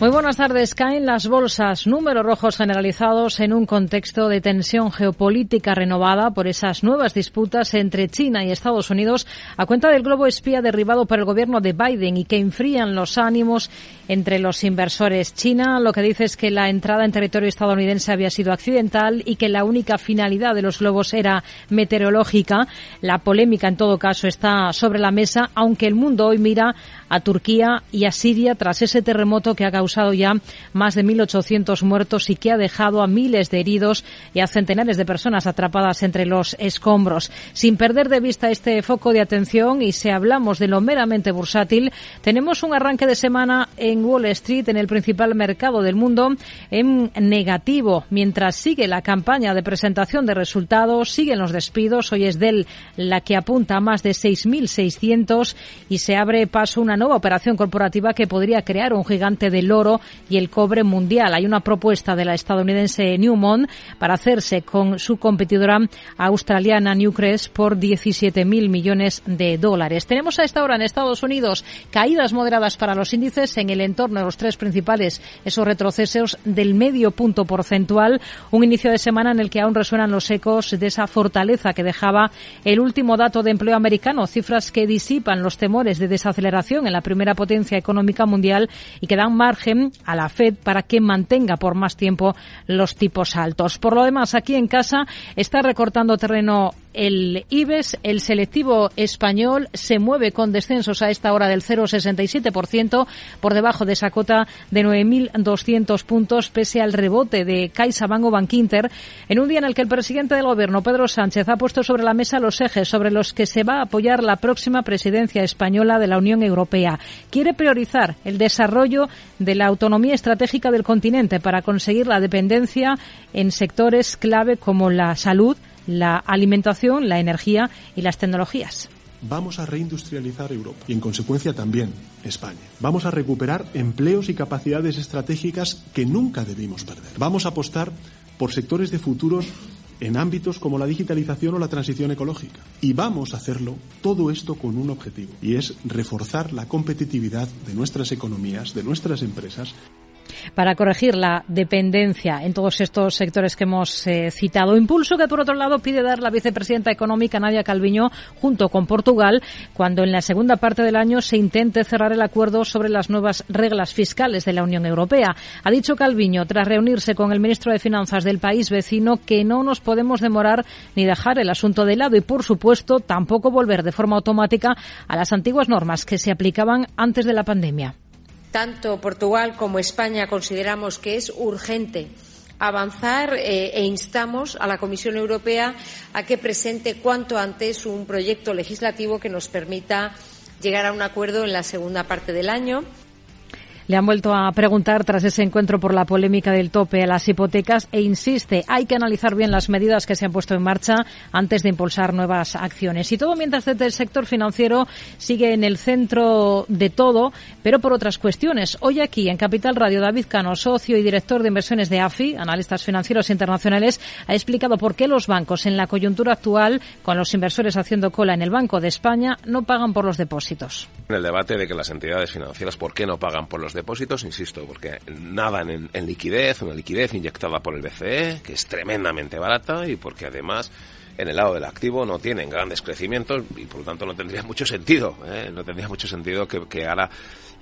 Muy buenas tardes. Caen las bolsas, números rojos generalizados en un contexto de tensión geopolítica renovada por esas nuevas disputas entre China y Estados Unidos a cuenta del globo espía derribado por el gobierno de Biden y que enfrían los ánimos entre los inversores. China lo que dice es que la entrada en territorio estadounidense había sido accidental y que la única finalidad de los globos era meteorológica. La polémica en todo caso está sobre la mesa, aunque el mundo hoy mira a Turquía y a Siria tras ese terremoto que ha causado ya más de 1.800 muertos y que ha dejado a miles de heridos y a centenares de personas atrapadas entre los escombros. Sin perder de vista este foco de atención y si hablamos de lo meramente bursátil, tenemos un arranque de semana en Wall Street, en el principal mercado del mundo, en negativo, mientras sigue la campaña de presentación de resultados, siguen los despidos. Hoy es Dell la que apunta a más de 6.600 y se abre paso una nueva operación corporativa que podría crear un gigante del y el cobre mundial. Hay una propuesta de la estadounidense Newmont para hacerse con su competidora australiana Newcrest por 17.000 millones de dólares. Tenemos a esta hora en Estados Unidos caídas moderadas para los índices en el entorno de los tres principales, esos retrocesos del medio punto porcentual. Un inicio de semana en el que aún resuenan los ecos de esa fortaleza que dejaba el último dato de empleo americano, cifras que disipan los temores de desaceleración en la primera potencia económica mundial y que dan margen a la Fed para que mantenga por más tiempo los tipos altos. Por lo demás, aquí en casa está recortando terreno el IBEX, el selectivo español, se mueve con descensos a esta hora del 0,67%, por debajo de esa cota de 9.200 puntos, pese al rebote de CaixaBank o Bankinter, en un día en el que el presidente del Gobierno, Pedro Sánchez, ha puesto sobre la mesa los ejes sobre los que se va a apoyar la próxima presidencia española de la Unión Europea. Quiere priorizar el desarrollo de la autonomía estratégica del continente para conseguir la dependencia en sectores clave como la salud, la alimentación, la energía y las tecnologías. Vamos a reindustrializar Europa y, en consecuencia, también España. Vamos a recuperar empleos y capacidades estratégicas que nunca debimos perder. Vamos a apostar por sectores de futuros en ámbitos como la digitalización o la transición ecológica. Y vamos a hacerlo todo esto con un objetivo, y es reforzar la competitividad de nuestras economías, de nuestras empresas para corregir la dependencia en todos estos sectores que hemos eh, citado. Impulso que, por otro lado, pide dar la vicepresidenta económica Nadia Calviño junto con Portugal cuando en la segunda parte del año se intente cerrar el acuerdo sobre las nuevas reglas fiscales de la Unión Europea. Ha dicho Calviño, tras reunirse con el ministro de Finanzas del país vecino, que no nos podemos demorar ni dejar el asunto de lado y, por supuesto, tampoco volver de forma automática a las antiguas normas que se aplicaban antes de la pandemia. Tanto Portugal como España consideramos que es urgente avanzar eh, e instamos a la Comisión Europea a que presente cuanto antes un proyecto legislativo que nos permita llegar a un acuerdo en la segunda parte del año. Le han vuelto a preguntar tras ese encuentro por la polémica del tope a las hipotecas e insiste, hay que analizar bien las medidas que se han puesto en marcha antes de impulsar nuevas acciones. Y todo mientras el sector financiero sigue en el centro de todo, pero por otras cuestiones. Hoy aquí en Capital Radio, David Cano, socio y director de inversiones de AFI, analistas financieros internacionales, ha explicado por qué los bancos en la coyuntura actual, con los inversores haciendo cola en el Banco de España, no pagan por los depósitos. En el debate de que las entidades financieras, ¿por qué no pagan por los depósitos, insisto, porque nadan en, en liquidez, una liquidez inyectada por el BCE, que es tremendamente barata y porque además en el lado del activo no tienen grandes crecimientos y por lo tanto no tendría mucho sentido, ¿eh? no tendría mucho sentido que, ahora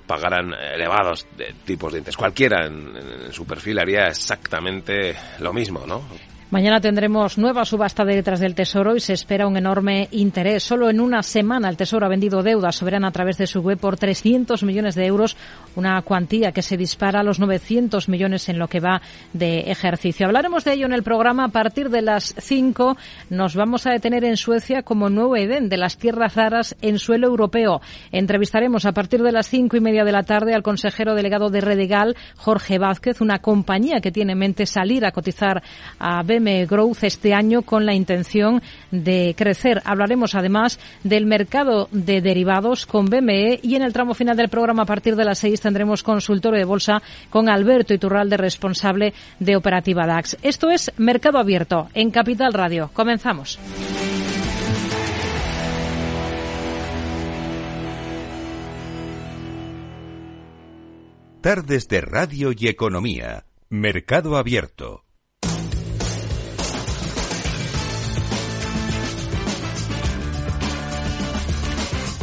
pagaran elevados de tipos de interés. Cualquiera en, su perfil haría exactamente lo mismo, ¿no? Mañana tendremos nueva subasta de letras del Tesoro y se espera un enorme interés. Solo en una semana el Tesoro ha vendido deuda soberana a través de su web por 300 millones de euros, una cuantía que se dispara a los 900 millones en lo que va de ejercicio. Hablaremos de ello en el programa. A partir de las 5 nos vamos a detener en Suecia como nuevo Edén de las tierras raras en suelo europeo. Entrevistaremos a partir de las cinco y media de la tarde al consejero delegado de Redegal, Jorge Vázquez, una compañía que tiene en mente salir a cotizar a PME Growth este año con la intención de crecer. Hablaremos además del mercado de derivados con BME y en el tramo final del programa a partir de las seis tendremos consultorio de bolsa con Alberto Iturralde, responsable de Operativa DAX. Esto es Mercado Abierto en Capital Radio. Comenzamos. Tardes de Radio y Economía. Mercado Abierto.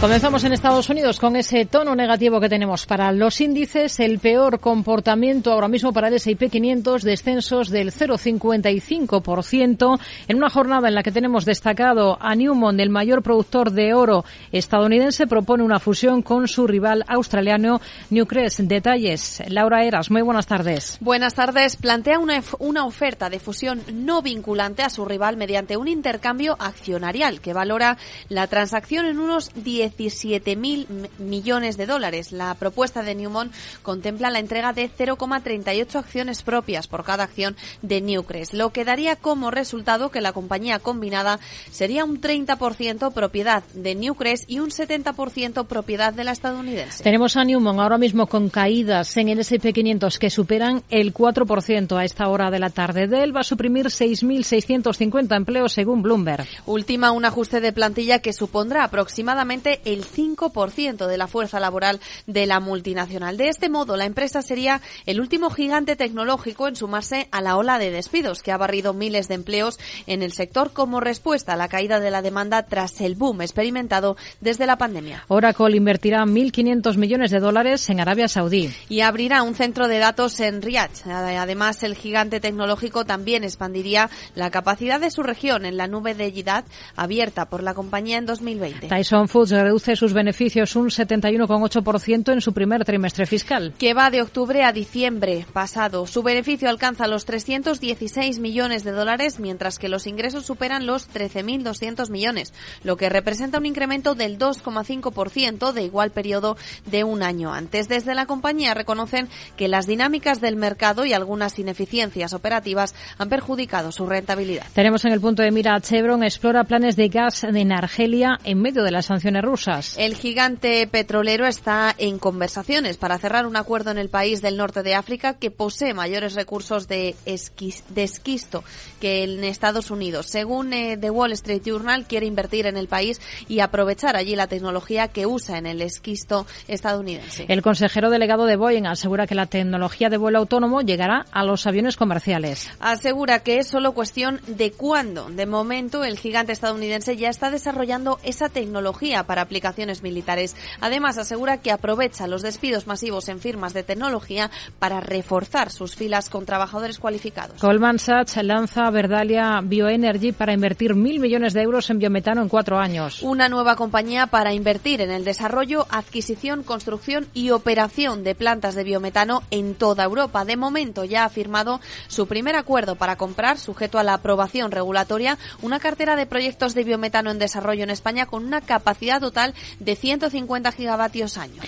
Comenzamos en Estados Unidos con ese tono negativo que tenemos para los índices, el peor comportamiento ahora mismo para el S&P 500, descensos del 0,55% en una jornada en la que tenemos destacado a Newmont, el mayor productor de oro estadounidense, propone una fusión con su rival australiano Newcrest. Detalles, Laura Eras, muy buenas tardes. Buenas tardes. Plantea una, una oferta de fusión no vinculante a su rival mediante un intercambio accionarial que valora la transacción en unos 10 17 mil millones de dólares. La propuesta de Newmont contempla la entrega de 0,38 acciones propias por cada acción de Newcrest, lo que daría como resultado que la compañía combinada sería un 30% propiedad de Newcrest y un 70% propiedad de la estadounidense. Tenemos a Newmont ahora mismo con caídas en el S&P 500 que superan el 4% a esta hora de la tarde. Dell va a suprimir 6.650 empleos según Bloomberg. Última un ajuste de plantilla que supondrá aproximadamente el 5% de la fuerza laboral de la multinacional. De este modo, la empresa sería el último gigante tecnológico en sumarse a la ola de despidos que ha barrido miles de empleos en el sector como respuesta a la caída de la demanda tras el boom experimentado desde la pandemia. Oracle invertirá 1.500 millones de dólares en Arabia Saudí. Y abrirá un centro de datos en Riyadh. Además, el gigante tecnológico también expandiría la capacidad de su región en la nube de Jeddah abierta por la compañía en 2020. Tyson Foods reduce sus beneficios un 71,8% en su primer trimestre fiscal. Que va de octubre a diciembre pasado. Su beneficio alcanza los 316 millones de dólares, mientras que los ingresos superan los 13.200 millones, lo que representa un incremento del 2,5% de igual periodo de un año antes. Desde la compañía reconocen que las dinámicas del mercado y algunas ineficiencias operativas han perjudicado su rentabilidad. Tenemos en el punto de mira a Chevron, explora planes de gas en Argelia en medio de las sanciones rusas. El gigante petrolero está en conversaciones para cerrar un acuerdo en el país del norte de África que posee mayores recursos de, esquisto que en Estados Unidos. Según eh, The Wall Street Journal, quiere invertir en el país y aprovechar allí la tecnología que usa en el esquisto estadounidense. El consejero delegado de Boeing asegura que la tecnología de vuelo autónomo llegará a los aviones comerciales. Asegura que es solo cuestión de cuándo. De momento, el gigante estadounidense ya está desarrollando esa tecnología para aplicaciones militares. Además, asegura que aprovecha los despidos masivos en firmas de tecnología para reforzar sus filas con trabajadores cualificados. Goldman Sachs lanza Verdalia Bioenergy para invertir mil millones de euros en biometano en cuatro años. Una nueva compañía para invertir en el desarrollo, adquisición, construcción y operación de plantas de biometano en toda Europa. De momento ya ha firmado su primer acuerdo para comprar, sujeto a la aprobación regulatoria, una cartera de proyectos de biometano en desarrollo en España con una capacidad total de 150 gigavatios año.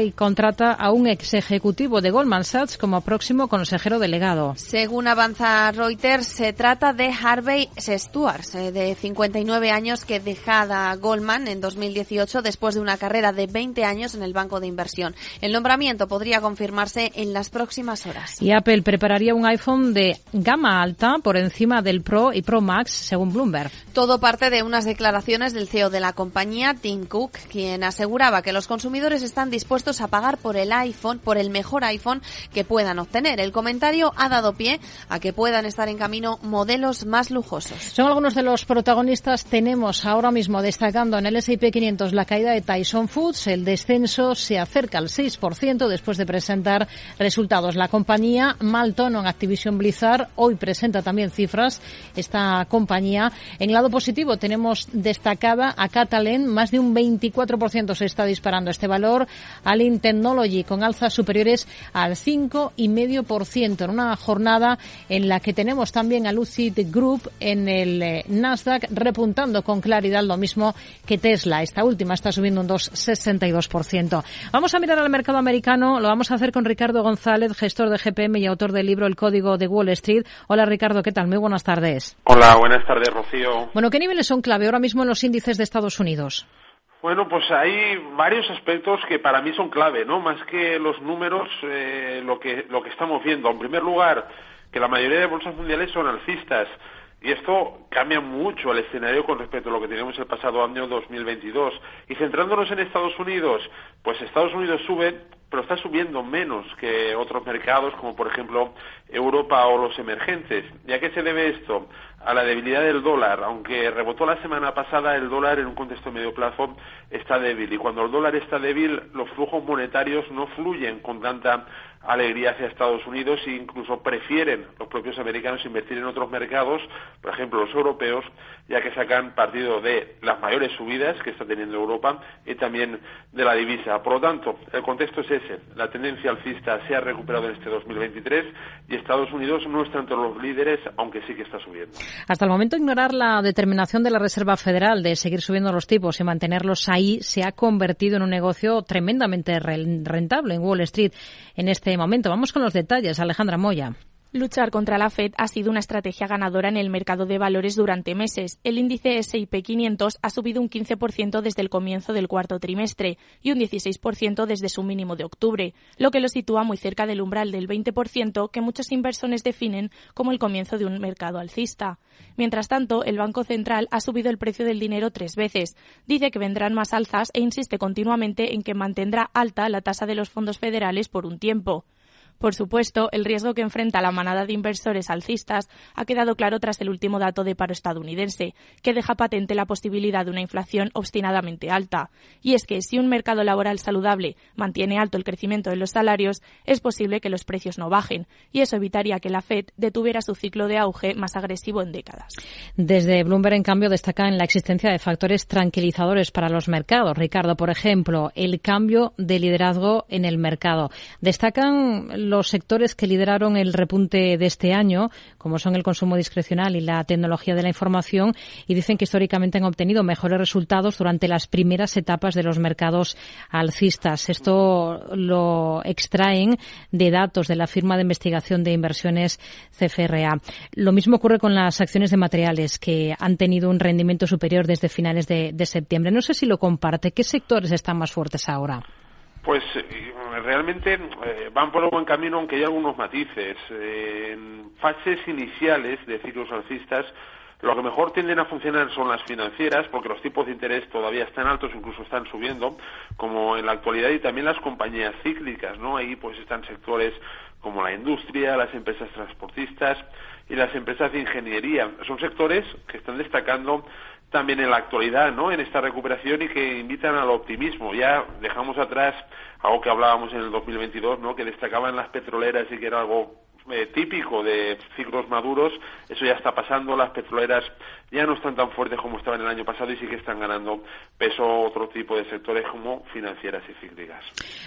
y contrata a un ex ejecutivo de Goldman Sachs como próximo consejero delegado. Según avanza Reuters, se trata de Harvey Stewart, eh, de 59 años, que dejada Goldman en 2018 después de una carrera de 20 años en el banco de inversión. El nombramiento podría confirmarse en las próximas horas. Y Apple prepararía un iPhone de gama alta por encima del Pro y Pro Max, según Bloomberg. Todo parte de unas declaraciones del CEO de la compañía, Tim Cook, quien aseguraba que los consumidores están dispuestos a pagar por el iPhone, por el mejor iPhone que puedan obtener. El comentario ha dado pie a que puedan estar en camino modelos más lujosos. Son algunos de los protagonistas. Tenemos ahora mismo destacando en el S&P 500 la caída de Tyson Foods. El descenso se acerca al 6% después de presentar resultados. La compañía mal tono en Activision Blizzard hoy presenta también cifras esta compañía. En lado positivo tenemos destacada a Catalan más de un un 24% se está disparando este valor. Alin Technology con alzas superiores al 5,5% en una jornada en la que tenemos también a Lucid Group en el eh, Nasdaq repuntando con claridad lo mismo que Tesla. Esta última está subiendo un 2,62%. Vamos a mirar al mercado americano. Lo vamos a hacer con Ricardo González, gestor de GPM y autor del libro El Código de Wall Street. Hola Ricardo, ¿qué tal? Muy buenas tardes. Hola, buenas tardes, Rocío. Bueno, ¿qué niveles son clave ahora mismo en los índices de Estados Unidos? Bueno, pues hay varios aspectos que para mí son clave, ¿no? Más que los números, eh, lo que lo que estamos viendo. En primer lugar, que la mayoría de bolsas mundiales son alcistas. Y esto cambia mucho el escenario con respecto a lo que teníamos el pasado año 2022. Y centrándonos en Estados Unidos, pues Estados Unidos sube, pero está subiendo menos que otros mercados, como por ejemplo Europa o los emergentes. ¿Y a qué se debe esto? A la debilidad del dólar. Aunque rebotó la semana pasada, el dólar en un contexto medio plazo está débil. Y cuando el dólar está débil, los flujos monetarios no fluyen con tanta alegría hacia Estados Unidos e incluso prefieren los propios americanos invertir en otros mercados, por ejemplo los europeos, ya que sacan partido de las mayores subidas que está teniendo Europa y también de la divisa. Por lo tanto, el contexto es ese. La tendencia alcista se ha recuperado en este 2023 y Estados Unidos no está entre los líderes, aunque sí que está subiendo. Hasta el momento, ignorar la determinación de la Reserva Federal de seguir subiendo los tipos y mantenerlos ahí se ha convertido en un negocio tremendamente rentable en Wall Street en este momento. Vamos con los detalles. Alejandra Moya. Luchar contra la Fed ha sido una estrategia ganadora en el mercado de valores durante meses. El índice S&P 500 ha subido un 15% desde el comienzo del cuarto trimestre y un 16% desde su mínimo de octubre, lo que lo sitúa muy cerca del umbral del 20% que muchos inversores definen como el comienzo de un mercado alcista. Mientras tanto, el Banco Central ha subido el precio del dinero tres veces. Dice que vendrán más alzas e insiste continuamente en que mantendrá alta la tasa de los fondos federales por un tiempo. Por supuesto, el riesgo que enfrenta la manada de inversores alcistas ha quedado claro tras el último dato de paro estadounidense, que deja patente la posibilidad de una inflación obstinadamente alta. Y es que si un mercado laboral saludable mantiene alto el crecimiento de los salarios, es posible que los precios no bajen, y eso evitaría que la Fed detuviera su ciclo de auge más agresivo en décadas. Desde Bloomberg, en cambio, destacan la existencia de factores tranquilizadores para los mercados. Ricardo, por ejemplo, el cambio de liderazgo en el mercado. Destacan los sectores que lideraron el repunte de este año, como son el consumo discrecional y la tecnología de la información, y dicen que históricamente han obtenido mejores resultados durante las primeras etapas de los mercados alcistas. Esto lo extraen de datos de la firma de investigación de inversiones CFRA. Lo mismo ocurre con las acciones de materiales, que han tenido un rendimiento superior desde finales de, septiembre. No sé si lo comparte. ¿Qué sectores están más fuertes ahora? Pues eh, realmente eh, van por un buen camino, aunque hay algunos matices. Eh, en fases iniciales de ciclos alcistas, lo que mejor tienden a funcionar son las financieras, porque los tipos de interés todavía están altos, incluso están subiendo, como en la actualidad, y también las compañías cíclicas, ¿no? Ahí pues están sectores como la industria, las empresas transportistas y las empresas de ingeniería. Son sectores que están destacando también en la actualidad, ¿no? En esta recuperación y que invitan al optimismo. Ya dejamos atrás algo que hablábamos en el 2022, ¿no? Que destacaban las petroleras y que era algo eh, típico de ciclos maduros, eso ya está pasando, las petroleras ya no están tan fuertes como estaban el año pasado y sí que están ganando peso otro tipo de sectores como financieras y cíclicas.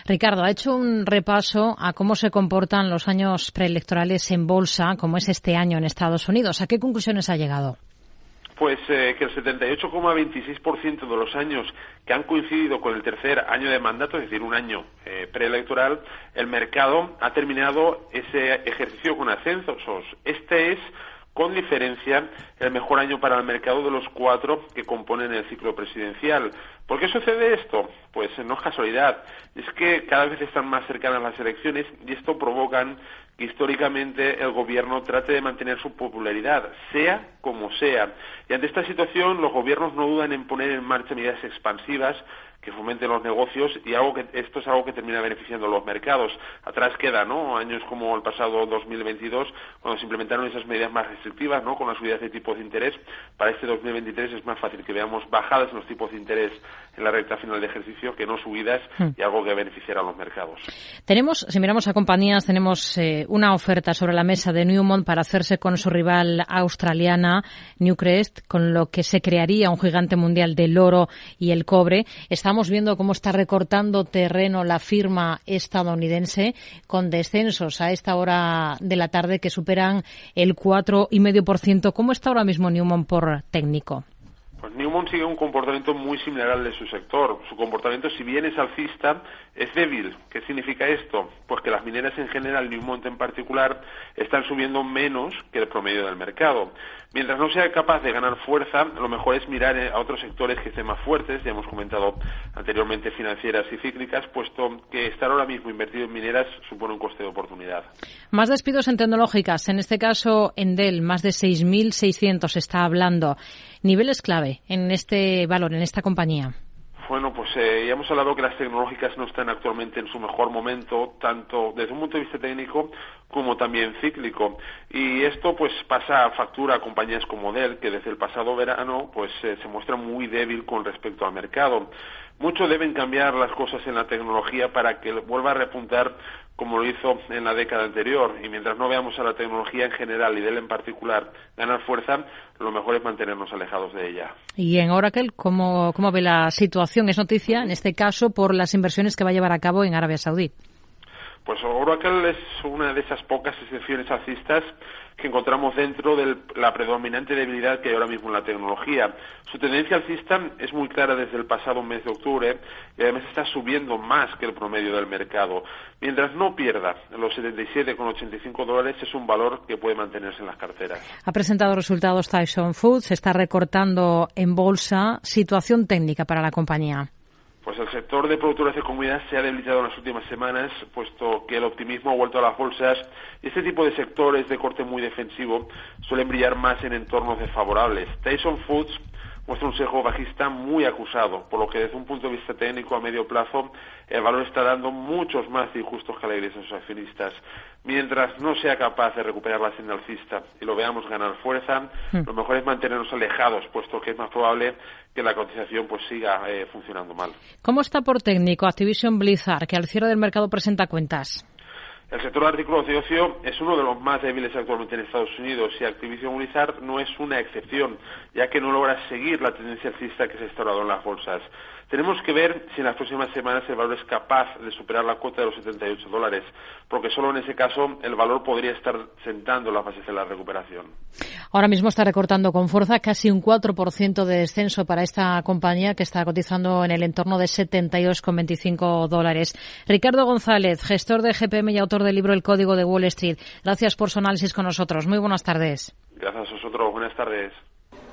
Ricardo, ha hecho un repaso a cómo se comportan los años preelectorales en bolsa, como es este año en Estados Unidos. ¿A qué conclusiones ha llegado? Pues eh, que el 78,26% de los años que han coincidido con el tercer año de mandato, es decir, un año eh, preelectoral, el mercado ha terminado ese ejercicio con ascensos. Este es con diferencia el mejor año para el mercado de los cuatro que componen el ciclo presidencial. ¿Por qué sucede esto? Pues no es casualidad, es que cada vez están más cercanas las elecciones y esto provoca que históricamente el gobierno trate de mantener su popularidad, sea como sea. Y ante esta situación, los gobiernos no dudan en poner en marcha medidas expansivas que fomenten los negocios y algo que esto es algo que termina beneficiando a los mercados. Atrás queda, ¿no? Años como el pasado 2022 cuando se implementaron esas medidas más restrictivas, ¿no? Con la subida de tipos de interés. Para este 2023 es más fácil que veamos bajadas en los tipos de interés en la recta final de ejercicio que no subidas hmm. y algo que beneficiará a los mercados. Tenemos, si miramos a compañías, tenemos eh, una oferta sobre la mesa de Newmont para hacerse con su rival australiana Newcrest, con lo que se crearía un gigante mundial del oro y el cobre. Estamos viendo cómo está recortando terreno la firma estadounidense con descensos a esta hora de la tarde que superan el 4,5%. ¿Cómo está ahora mismo Newmont por técnico? Pues Newmont sigue un comportamiento muy similar al de su sector. Su comportamiento, si bien es alcista, es débil. ¿Qué significa esto? Pues que las mineras en general, Newmont en particular, están subiendo menos que el promedio del mercado. Mientras no sea capaz de ganar fuerza, lo mejor es mirar a otros sectores que estén más fuertes, ya hemos comentado anteriormente financieras y cíclicas, puesto que estar ahora mismo invertido en mineras supone un coste de oportunidad. Más despidos en tecnológicas, en este caso en Dell, más de 6.600 está hablando. Niveles clave en este valor, en esta compañía. Bueno, pues eh, ya hemos hablado que las tecnológicas no están actualmente en su mejor momento, tanto desde un punto de vista técnico como también cíclico. Y esto pues pasa a factura a compañías como Dell, que desde el pasado verano pues eh, se muestra muy débil con respecto al mercado. Mucho deben cambiar las cosas en la tecnología para que vuelva a repuntar como lo hizo en la década anterior. Y mientras no veamos a la tecnología en general y Dell en particular ganar fuerza, lo mejor es mantenernos alejados de ella. Y en Oracle, ¿cómo, cómo ve la situación? Es noticia, en este caso, por las inversiones que va a llevar a cabo en Arabia Saudí. Pues Oracle es una de esas pocas excepciones alcistas que encontramos dentro de la predominante debilidad que hay ahora mismo en la tecnología. Su tendencia alcista es muy clara desde el pasado mes de octubre y además está subiendo más que el promedio del mercado. Mientras no pierda los 77,85 dólares es un valor que puede mantenerse en las carteras. Ha presentado resultados Tyson Foods, está recortando en bolsa. Situación técnica para la compañía. Pues el sector de productores de comunidad se ha debilitado en las últimas semanas, puesto que el optimismo ha vuelto a las bolsas y este tipo de sectores de corte muy defensivo suelen brillar más en entornos desfavorables. Tyson Foods muestra un sesgo bajista muy acusado, por lo que desde un punto de vista técnico a medio plazo el valor está dando muchos más injustos que alegres a sus accionistas. Mientras no sea capaz de recuperar la senda alcista y lo veamos ganar fuerza, hmm. lo mejor es mantenernos alejados, puesto que es más probable que la cotización pues siga eh, funcionando mal. ¿Cómo está por técnico Activision Blizzard, que al cierre del mercado presenta cuentas? El sector de artículos de ocio es uno de los más débiles actualmente en Estados Unidos y Activision Blizzard no es una excepción, ya que no logra seguir la tendencia alcista que se ha instaurado en las bolsas. Tenemos que ver si en las próximas semanas el valor es capaz de superar la cuota de los 78 dólares, porque solo en ese caso el valor podría estar sentando las bases de la recuperación. Ahora mismo está recortando con fuerza casi un 4% de descenso para esta compañía que está cotizando en el entorno de 72,25 dólares. Ricardo González, gestor de GPM y autor del libro El Código de Wall Street. Gracias por su análisis con nosotros. Muy buenas tardes. Gracias a vosotros. Buenas tardes.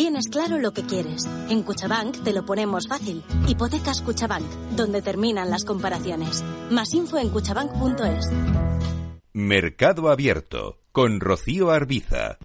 Tienes claro lo que quieres. En Cuchabank te lo ponemos fácil. Hipotecas Cuchabank, donde terminan las comparaciones. Más info en cuchabank.es. Mercado Abierto con Rocío Arbiza.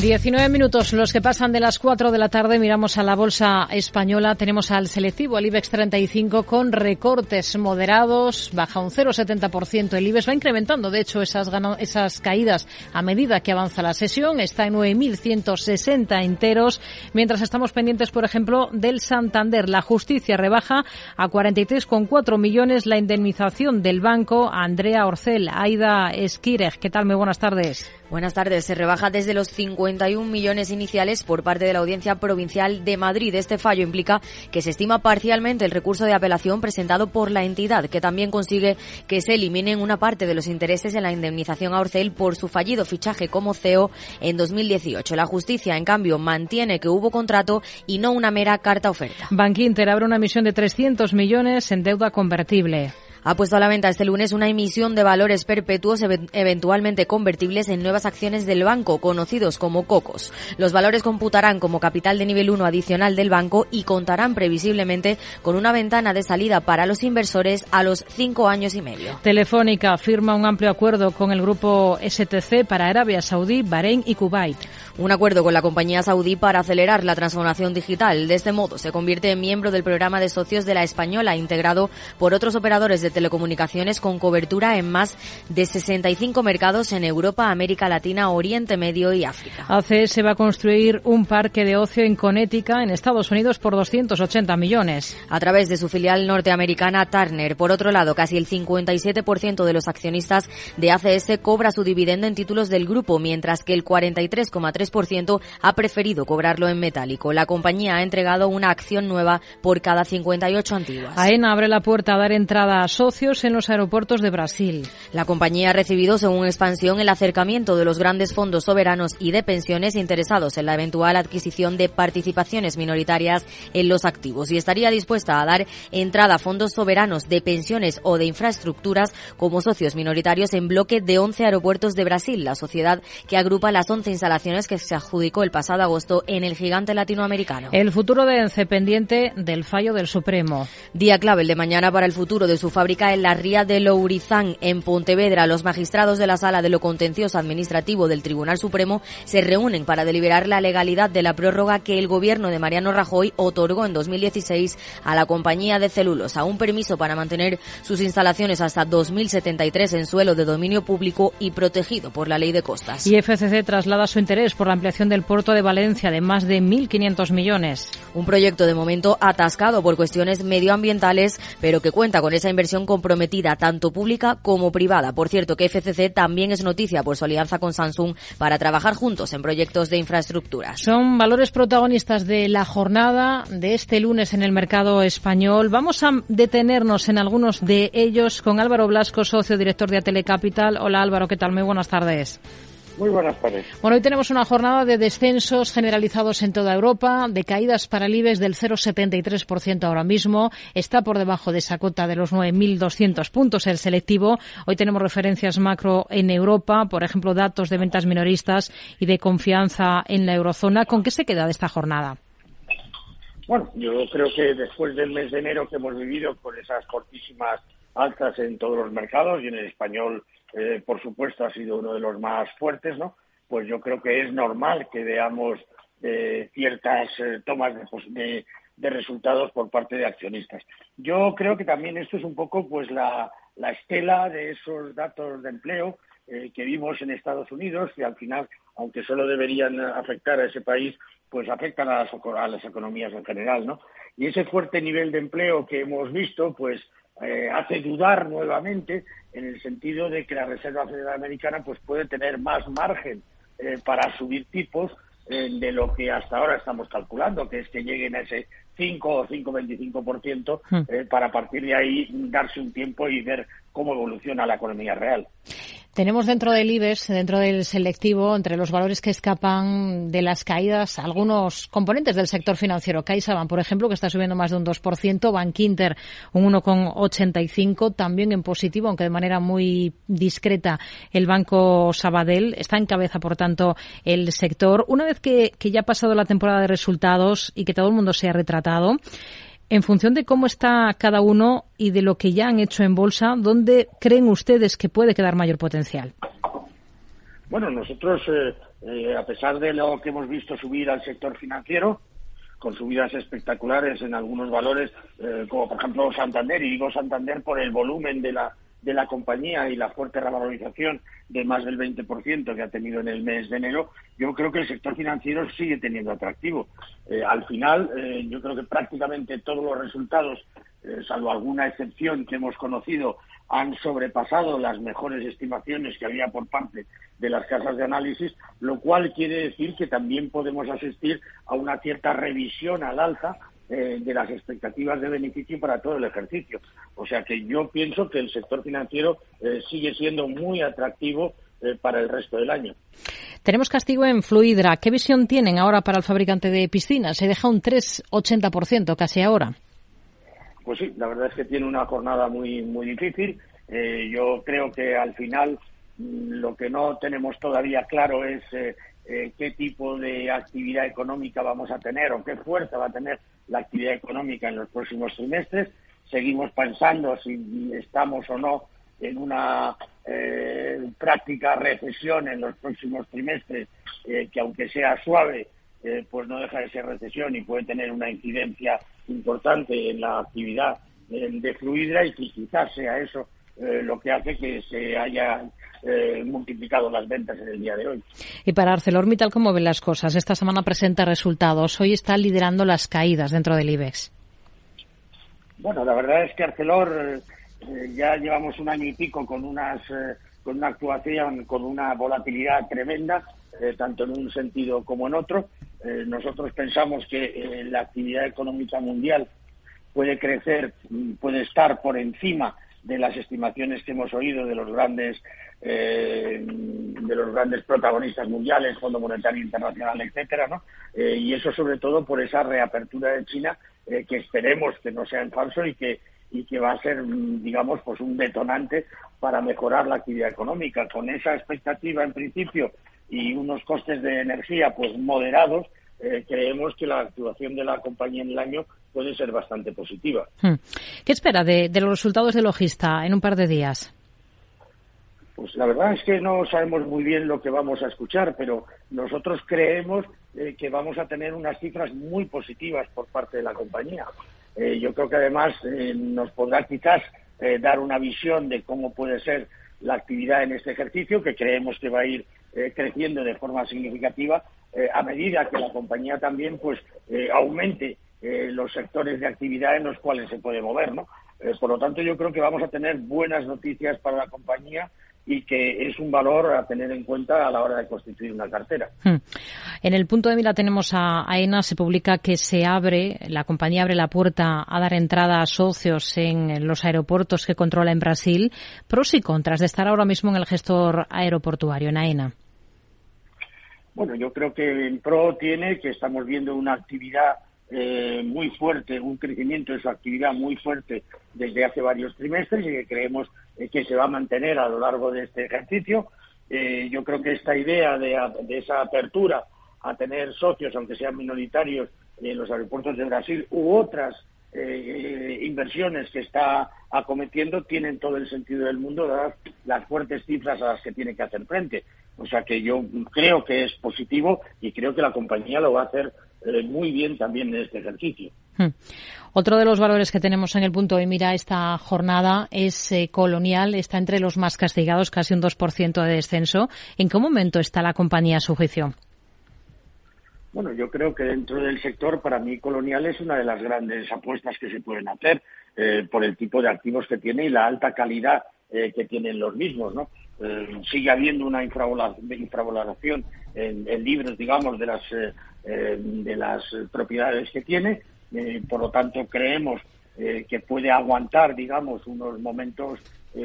19 minutos, los que pasan de las 4 de la tarde, miramos a la bolsa española, tenemos al selectivo, al IBEX 35, con recortes moderados, baja un 0,70%, el IBEX va incrementando, de hecho, esas, esas caídas a medida que avanza la sesión, está en 9.160 enteros, mientras estamos pendientes, por ejemplo, del Santander. La justicia rebaja a 43,4 millones la indemnización del banco. Andrea Orcel, Aida Esquírez, ¿qué tal? Muy buenas tardes. Buenas tardes. Se rebaja desde los 51 millones iniciales por parte de la Audiencia Provincial de Madrid. Este fallo implica que se estima parcialmente el recurso de apelación presentado por la entidad, que también consigue que se eliminen una parte de los intereses en la indemnización a Orcel por su fallido fichaje como CEO en 2018. La justicia, en cambio, mantiene que hubo contrato y no una mera carta oferta. Bankinter abre una emisión de 300 millones en deuda convertible ha puesto a la venta este lunes una emisión de valores perpetuos eventualmente convertibles en nuevas acciones del banco, conocidos como COCOS. Los valores computarán como capital de nivel 1 adicional del banco y contarán previsiblemente con una ventana de salida para los inversores a los cinco años y medio. Telefónica firma un amplio acuerdo con el grupo STC para Arabia Saudí, Bahrein y Kuwait. Un acuerdo con la compañía saudí para acelerar la transformación digital. De este modo, se convierte en miembro del programa de socios de la Española, integrado por otros operadores de telecomunicaciones con cobertura en más de 65 mercados en Europa, América Latina, Oriente Medio y África. ACS va a construir un parque de ocio en Connecticut, en Estados Unidos, por 280 millones. A través de su filial norteamericana Turner. Por otro lado, casi el 57% de los accionistas de ACS cobra su dividendo en títulos del grupo, mientras que el 43,3% ha preferido cobrarlo en metálico. La compañía ha entregado una acción nueva por cada 58 antiguas. AENA abre la puerta a dar entrada a socios en los aeropuertos de Brasil. La compañía ha recibido, según expansión, el acercamiento de los grandes fondos soberanos y de pensiones interesados en la eventual adquisición de participaciones minoritarias en los activos y estaría dispuesta a dar entrada a fondos soberanos de pensiones o de infraestructuras como socios minoritarios en bloque de 11 aeropuertos de Brasil, la sociedad que agrupa las 11 instalaciones que se adjudicó el pasado agosto en el gigante latinoamericano. El futuro de ENCE pendiente del fallo del Supremo. Día clave el de mañana para el futuro de su fábrica en la ría de Lourizán, en Pontevedra. Los magistrados de la Sala de lo Contencioso Administrativo del Tribunal Supremo se reúnen para deliberar la legalidad de la prórroga que el gobierno de Mariano Rajoy otorgó en 2016 a la compañía de celulosa, un permiso para mantener sus instalaciones hasta 2073 en suelo de dominio público y protegido por la ley de costas. Y FCC traslada su interés por la ampliación del puerto de Valencia de más de 1.500 millones. Un proyecto de momento atascado por cuestiones medioambientales, pero que cuenta con esa inversión comprometida tanto pública como privada. Por cierto, que FCC también es noticia por su alianza con Samsung para trabajar juntos en proyectos de infraestructuras. Son valores protagonistas de la jornada de este lunes en el mercado español. Vamos a detenernos en algunos de ellos con Álvaro Blasco, socio director de Telecapital. Hola Álvaro, ¿qué tal? Muy buenas tardes. Muy buenas tardes. Bueno, hoy tenemos una jornada de descensos generalizados en toda Europa, de caídas para el IBEX del 0,73% ahora mismo. Está por debajo de esa cota de los 9.200 puntos el selectivo. Hoy tenemos referencias macro en Europa, por ejemplo, datos de ventas minoristas y de confianza en la eurozona. ¿Con qué se queda de esta jornada? Bueno, yo creo que después del mes de enero que hemos vivido con esas cortísimas altas en todos los mercados y en el español eh, por supuesto, ha sido uno de los más fuertes, ¿no? Pues yo creo que es normal que veamos eh, ciertas eh, tomas de, resultados por parte de accionistas. Yo creo que también esto es un poco, pues, la, estela de esos datos de empleo que vimos en Estados Unidos, y al final, aunque solo deberían afectar a ese país, pues afectan a las, a las economías en general, ¿no? Y ese fuerte nivel de empleo que hemos visto, pues eh, hace dudar nuevamente en el sentido de que la Reserva Federal Americana pues puede tener más margen eh, para subir tipos eh, de lo que hasta ahora estamos calculando, que es que lleguen a ese 5 o 5,25% hmm. eh, para partir de ahí darse un tiempo y ver cómo evoluciona la economía real. Tenemos dentro del IBEX, dentro del selectivo, entre los valores que escapan de las caídas, algunos componentes del sector financiero. CaixaBank, por ejemplo, que está subiendo más de un 2%, Bank Inter un 1,85%, también en positivo, aunque de manera muy discreta, el Banco Sabadell está en cabeza, por tanto, el sector. Una vez que, que ya ha pasado la temporada de resultados y que todo el mundo se ha retratado, en función de cómo está cada uno y de lo que ya han hecho en bolsa, ¿dónde creen ustedes que puede quedar mayor potencial? Bueno, nosotros, eh, eh, a pesar de lo que hemos visto subir al sector financiero, con subidas espectaculares en algunos valores, eh, como por ejemplo Santander, y digo Santander por el volumen de la, de la compañía y la fuerte revalorización de más del 20% que ha tenido en el mes de enero, yo creo que el sector financiero sigue teniendo atractivo. al final, yo creo que prácticamente todos los resultados, salvo alguna excepción que hemos conocido, han sobrepasado las mejores estimaciones que había por parte de las casas de análisis, lo cual quiere decir que también podemos asistir a una cierta revisión al alza eh, de las expectativas de beneficio para todo el ejercicio. O sea que yo pienso que el sector financiero eh, sigue siendo muy atractivo eh, para el resto del año. Tenemos castigo en Fluidra. ¿Qué visión tienen ahora para el fabricante de piscinas? Se deja un 3,80% casi ahora. Pues sí, la verdad es que tiene una jornada muy, muy difícil. Eh, yo creo que al final mm, lo que no tenemos todavía claro es eh, eh, qué tipo de actividad económica vamos a tener o qué fuerza va a tener la actividad económica en los próximos trimestres. Seguimos pensando si estamos o no en una práctica recesión en los próximos trimestres, que aunque sea suave, pues no deja de ser recesión y puede tener una incidencia importante en la actividad de Fluidra y que quizás sea eso eh, lo que hace que se hayan eh, multiplicado las ventas en el día de hoy. Y para ArcelorMittal, ¿cómo ven las cosas? Esta semana presenta resultados. Hoy está liderando las caídas dentro del IBEX. Bueno, la verdad es que Arcelor eh, ya llevamos un año y pico con unas con una actuación con una volatilidad tremenda, tanto en un sentido como en otro. nosotros pensamos que la actividad económica mundial puede crecer, puede estar por encima de las estimaciones que hemos oído de los grandes eh, de los grandes protagonistas mundiales, Fondo Monetario Internacional, etcétera, ¿no? Eh, y eso sobre todo por esa reapertura de China eh, que esperemos que no sea en falso y que y que va a ser, digamos, pues un detonante para mejorar la actividad económica. Con esa expectativa, en principio, y unos costes de energía, pues moderados, creemos que la actuación de la compañía en el año puede ser bastante positiva. Hmm. ¿Qué espera de, los resultados de Logista en un par de días? Pues la verdad es que no sabemos muy bien lo que vamos a escuchar, pero nosotros creemos eh, que vamos a tener unas cifras muy positivas por parte de la compañía. Eh, yo creo que además eh, nos podrá quizás dar una visión de cómo puede ser la actividad en este ejercicio, que creemos que va a ir creciendo de forma significativa a medida que la compañía también pues aumente eh, los sectores de actividad en los cuales se puede mover, ¿no? Eh, por lo tanto, yo creo que vamos a tener buenas noticias para la compañía y que es un valor a tener en cuenta a la hora de constituir una cartera. Hmm. En el punto de mira tenemos a AENA, se publica que se abre, la compañía abre la puerta a dar entrada a socios en los aeropuertos que controla en Brasil. Pros y contras de estar ahora mismo en el gestor aeroportuario, en AENA. Bueno, yo creo que en pro tiene que estamos viendo una actividad eh, muy fuerte, un crecimiento de su actividad muy fuerte desde hace varios trimestres y que creemos eh, que se va a mantener a lo largo de este ejercicio. Eh, yo creo que esta idea de, esa apertura a tener socios, aunque sean minoritarios, en los aeropuertos de Brasil u otras inversiones que está acometiendo tienen todo el sentido del mundo, dadas las fuertes cifras a las que tiene que hacer frente. O sea que yo creo que es positivo y creo que la compañía lo va a hacer eh, muy bien también en este ejercicio. Hmm. Otro de los valores que tenemos en el punto de mira esta jornada es eh, Colonial, está entre los más castigados, casi un 2% de descenso. ¿En qué momento está la compañía a su juicio? Bueno, yo creo que dentro del sector, para mí, Colonial es una de las grandes apuestas que se pueden hacer eh, por el tipo de activos que tiene y la alta calidad que tienen los mismos, ¿no? sigue habiendo una infravaloración en, en, libros, digamos, de las eh, de las propiedades que tiene. Eh, por lo tanto, creemos eh, que puede aguantar, digamos, unos momentos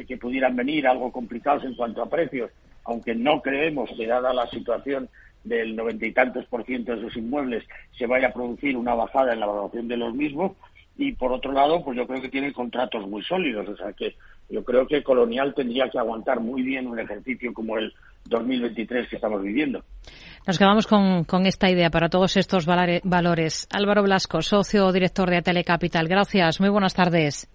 que pudieran venir algo complicados en cuanto a precios, aunque no creemos que, dada la situación del noventa y tantos por ciento de sus inmuebles, se vaya a producir una bajada en la valoración de los mismos. Y por otro lado, pues yo creo que tiene contratos muy sólidos, o sea que yo creo que Colonial tendría que aguantar muy bien un ejercicio como el 2023 que estamos viviendo. Nos quedamos con, esta idea para todos estos valores. Álvaro Blasco, socio director de Telecapital. Gracias. Muy buenas tardes.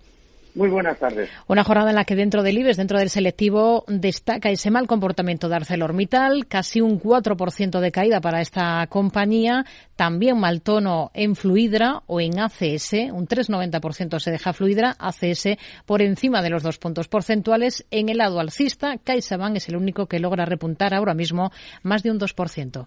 Muy buenas tardes. Una jornada en la que dentro del IBEX, dentro del selectivo, destaca ese mal comportamiento de ArcelorMittal, casi un 4% de caída para esta compañía, también mal tono en Fluidra o en ACS, un 3,90% se deja Fluidra, ACS por encima de los dos puntos porcentuales. En el lado alcista, CaixaBank es el único que logra repuntar ahora mismo más de un 2%.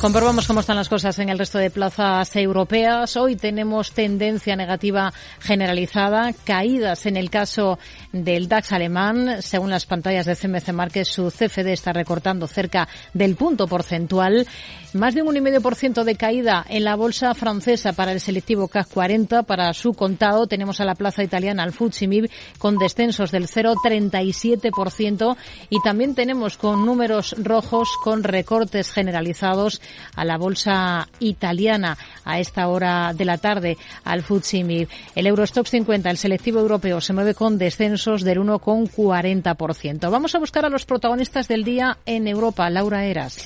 Comprobamos cómo están las cosas en el resto de plazas europeas. Hoy tenemos tendencia negativa generalizada, caídas en el caso del DAX alemán. Según las pantallas de CMC Markets, su CFD está recortando cerca del punto porcentual. Más de un 1,5% de caída en la bolsa francesa para el selectivo CAC 40. Para su contado tenemos a la plaza italiana, al FTSE con descensos del 0,37% y también tenemos con números rojos, con recortes generalizados a la bolsa italiana a esta hora de la tarde, al FTSE El Eurostox 50, el selectivo europeo, se mueve con descensos del 1,40%. Vamos a buscar a los protagonistas del día en Europa. Laura Eras.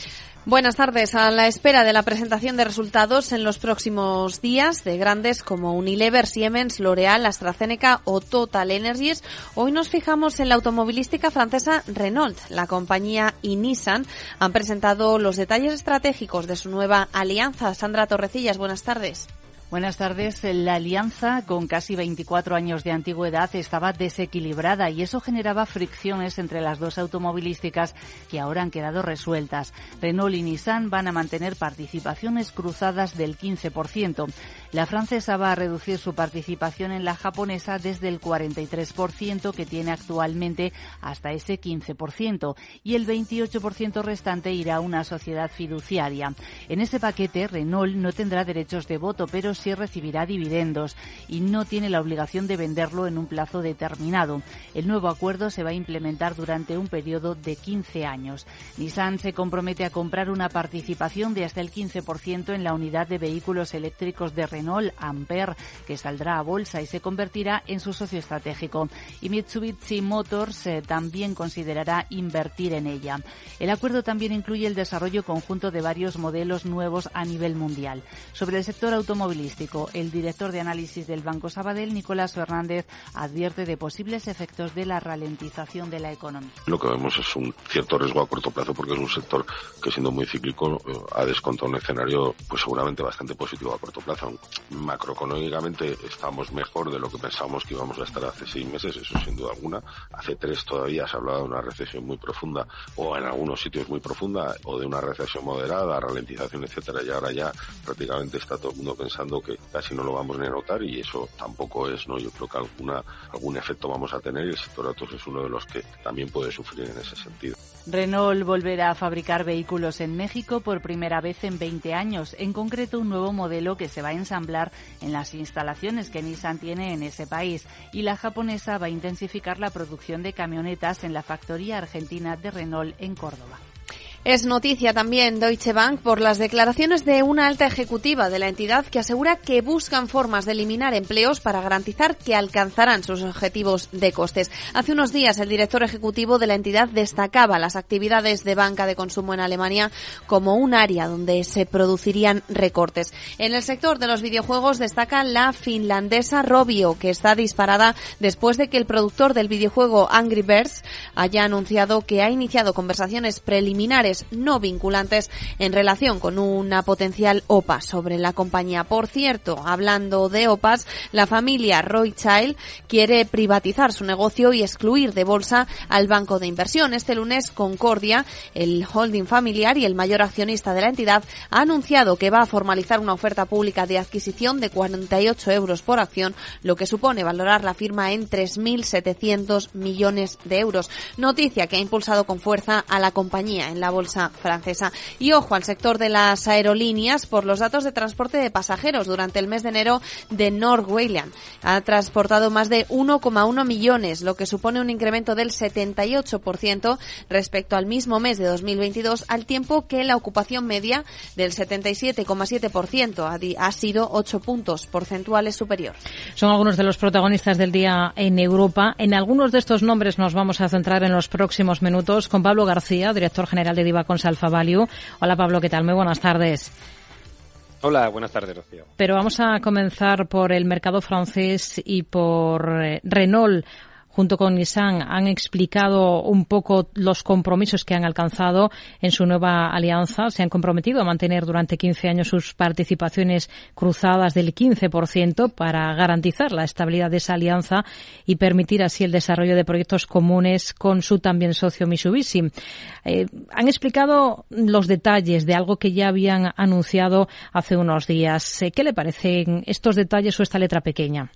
Buenas tardes. A la espera de la presentación de resultados en los próximos días de grandes como Unilever, Siemens, L'Oreal, AstraZeneca o Total Energies, hoy nos fijamos en la automovilística francesa Renault. La compañía y Nissan han presentado los detalles estratégicos de su nueva alianza. Sandra Torrecillas, buenas tardes. Buenas tardes. La alianza, con casi 24 años de antigüedad, estaba desequilibrada y eso generaba fricciones entre las dos automovilísticas que ahora han quedado resueltas. Renault y Nissan van a mantener participaciones cruzadas del 15%. La francesa va a reducir su participación en la japonesa desde el 43% que tiene actualmente hasta ese 15% y el 28% restante irá a una sociedad fiduciaria. En ese paquete, Renault no tendrá derechos de voto, pero sí recibirá dividendos y no tiene la obligación de venderlo en un plazo determinado. El nuevo acuerdo se va a implementar durante un periodo de 15 años. Nissan se compromete a comprar una participación de hasta el 15% en la unidad de vehículos eléctricos de Renault Ampere, que saldrá a bolsa y se convertirá en su socio estratégico. Y Mitsubishi Motors eh, también considerará invertir en ella. El acuerdo también incluye el desarrollo conjunto de varios modelos nuevos a nivel mundial. Sobre el sector automovilístico, el director de análisis del Banco Sabadell, Nicolás Fernández, advierte de posibles efectos de la ralentización de la economía. Lo que vemos es un cierto riesgo a corto plazo porque es un sector que siendo muy cíclico eh, ha descontado un escenario pues seguramente bastante positivo a corto plazo. Macroeconómicamente estamos mejor de lo que pensábamos que íbamos a estar hace seis meses, eso sin duda alguna. Hace tres todavía se hablaba de una recesión muy profunda o en algunos sitios muy profunda o de una recesión moderada, ralentización, etcétera, y ahora ya prácticamente está todo el mundo pensando que casi no lo vamos ni a notar y eso tampoco es, ¿no? Yo creo que alguna, algún efecto vamos a tener y el sector autos es uno de los que también puede sufrir en ese sentido. Renault volverá a fabricar vehículos en México por primera vez en 20 años, en concreto un nuevo modelo que se va a ensamblar en las instalaciones que Nissan tiene en ese país y la japonesa va a intensificar la producción de camionetas en la factoría argentina de Renault en Córdoba. Es noticia también Deutsche Bank por las declaraciones de una alta ejecutiva de la entidad que asegura que buscan formas de eliminar empleos para garantizar que alcanzarán sus objetivos de costes. Hace unos días el director ejecutivo de la entidad destacaba las actividades de banca de consumo en Alemania como un área donde se producirían recortes. En el sector de los videojuegos destaca la finlandesa Robio, que está disparada después de que el productor del videojuego Angry Birds haya anunciado que ha iniciado conversaciones preliminares no vinculantes en relación con una potencial OPA sobre la compañía. Por cierto, hablando de OPAs, la familia Rothschild quiere privatizar su negocio y excluir de bolsa al banco de inversión. Este lunes, Concordia, el holding familiar y el mayor accionista de la entidad, ha anunciado que va a formalizar una oferta pública de adquisición de 48 euros por acción, lo que supone valorar la firma en 3.700 millones de euros. Noticia que ha impulsado con fuerza a la compañía en la bolsa bolsa francesa. Y ojo al sector de las aerolíneas por los datos de transporte de pasajeros durante el mes de enero de Norwegian. Ha transportado más de 1,1 millones, lo que supone un incremento del 78% respecto al mismo mes de 2022, al tiempo que la ocupación media del 77,7% ha sido 8 puntos porcentuales superior. Son algunos de los protagonistas del día en Europa. En algunos de estos nombres nos vamos a centrar en los próximos minutos con Pablo García, director general de Divacons Alfa Value. Hola Pablo, ¿qué tal? Muy buenas tardes. Hola, buenas tardes, Rocío. Pero vamos a comenzar por el mercado francés y por eh, Renault junto con Nissan han explicado un poco los compromisos que han alcanzado en su nueva alianza. Se han comprometido a mantener durante 15 años sus participaciones cruzadas del 15% para garantizar la estabilidad de esa alianza y permitir así el desarrollo de proyectos comunes con su también socio Mitsubishi. Eh, han explicado los detalles de algo que ya habían anunciado hace unos días. Eh, ¿Qué le parecen estos detalles o esta letra pequeña?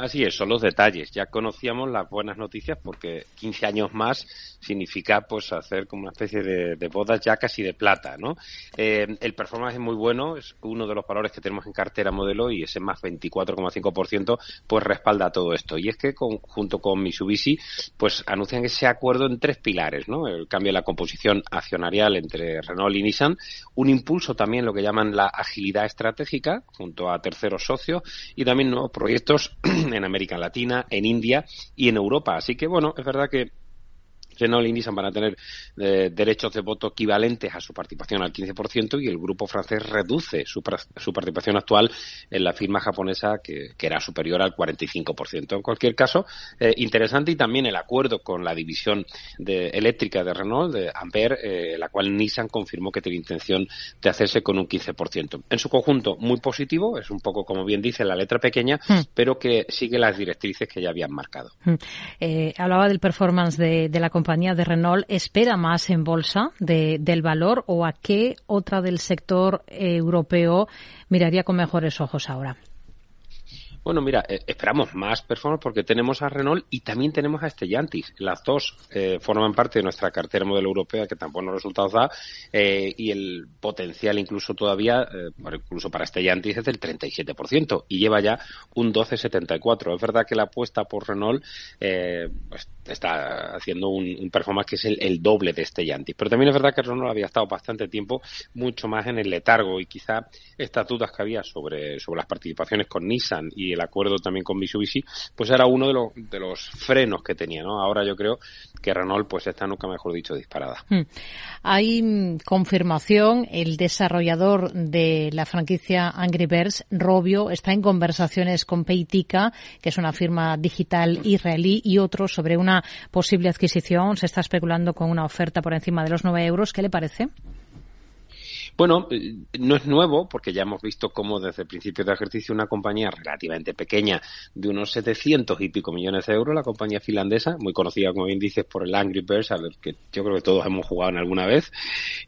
Así es, son los detalles. Ya conocíamos las buenas noticias porque 15 años más significa pues hacer como una especie de, bodas ya casi de plata, ¿no? Eh, el performance es muy bueno, es uno de los valores que tenemos en cartera modelo y ese más 24,5% pues respalda todo esto. Y es que junto con Mitsubishi pues anuncian ese acuerdo en tres pilares, ¿no? El cambio de la composición accionarial entre Renault y Nissan, un impulso también lo que llaman la agilidad estratégica junto a terceros socios y también nuevos proyectos en América Latina, en India y en Europa. Así que, bueno, es verdad que Renault y Nissan van a tener eh, derechos de voto equivalentes a su participación al 15% y el grupo francés reduce su, participación actual en la firma japonesa que, era superior al 45%. En cualquier caso, eh, interesante y también el acuerdo con la división de, eléctrica de Renault, de Ampere, eh, la cual Nissan confirmó que tiene intención de hacerse con un 15%. En su conjunto, muy positivo, es un poco como bien dice la letra pequeña, hmm. pero que sigue las directrices que ya habían marcado. Hmm. hablaba del performance de, de la compañía compañía de Renault espera más en bolsa del valor o a qué otra del sector europeo miraría con mejores ojos ahora? Bueno, mira, eh, esperamos más performance porque tenemos a Renault y también tenemos a Stellantis. Las dos eh, forman parte de nuestra cartera modelo europea que tan buenos resultados da eh, y el potencial incluso todavía, incluso para Stellantis es del 37% y lleva ya un 12,74. Es verdad que la apuesta por Renault pues, está haciendo un, performance que es el, doble de Stellantis. Pero también es verdad que Renault había estado bastante tiempo mucho más en el letargo y quizá estas dudas que había sobre, sobre las participaciones con Nissan y el acuerdo también con Mitsubishi, pues era uno de los, de los frenos que tenía, ¿no? Ahora yo creo que Renault pues está nunca mejor dicho disparada. Hmm. Hay mm, confirmación, el desarrollador de la franquicia Angry Birds, Robio, está en conversaciones con Peitica, que es una firma digital israelí, y otros sobre una posible adquisición. Se está especulando con una oferta por encima de los 9 euros. ¿Qué le parece? Bueno, eh, no es nuevo porque ya hemos visto cómo desde el principio de ejercicio una compañía relativamente pequeña de unos 700 y pico millones de euros, la compañía finlandesa, muy conocida como bien dices por el Angry Birds, a ver, que yo creo que todos hemos jugado en alguna vez.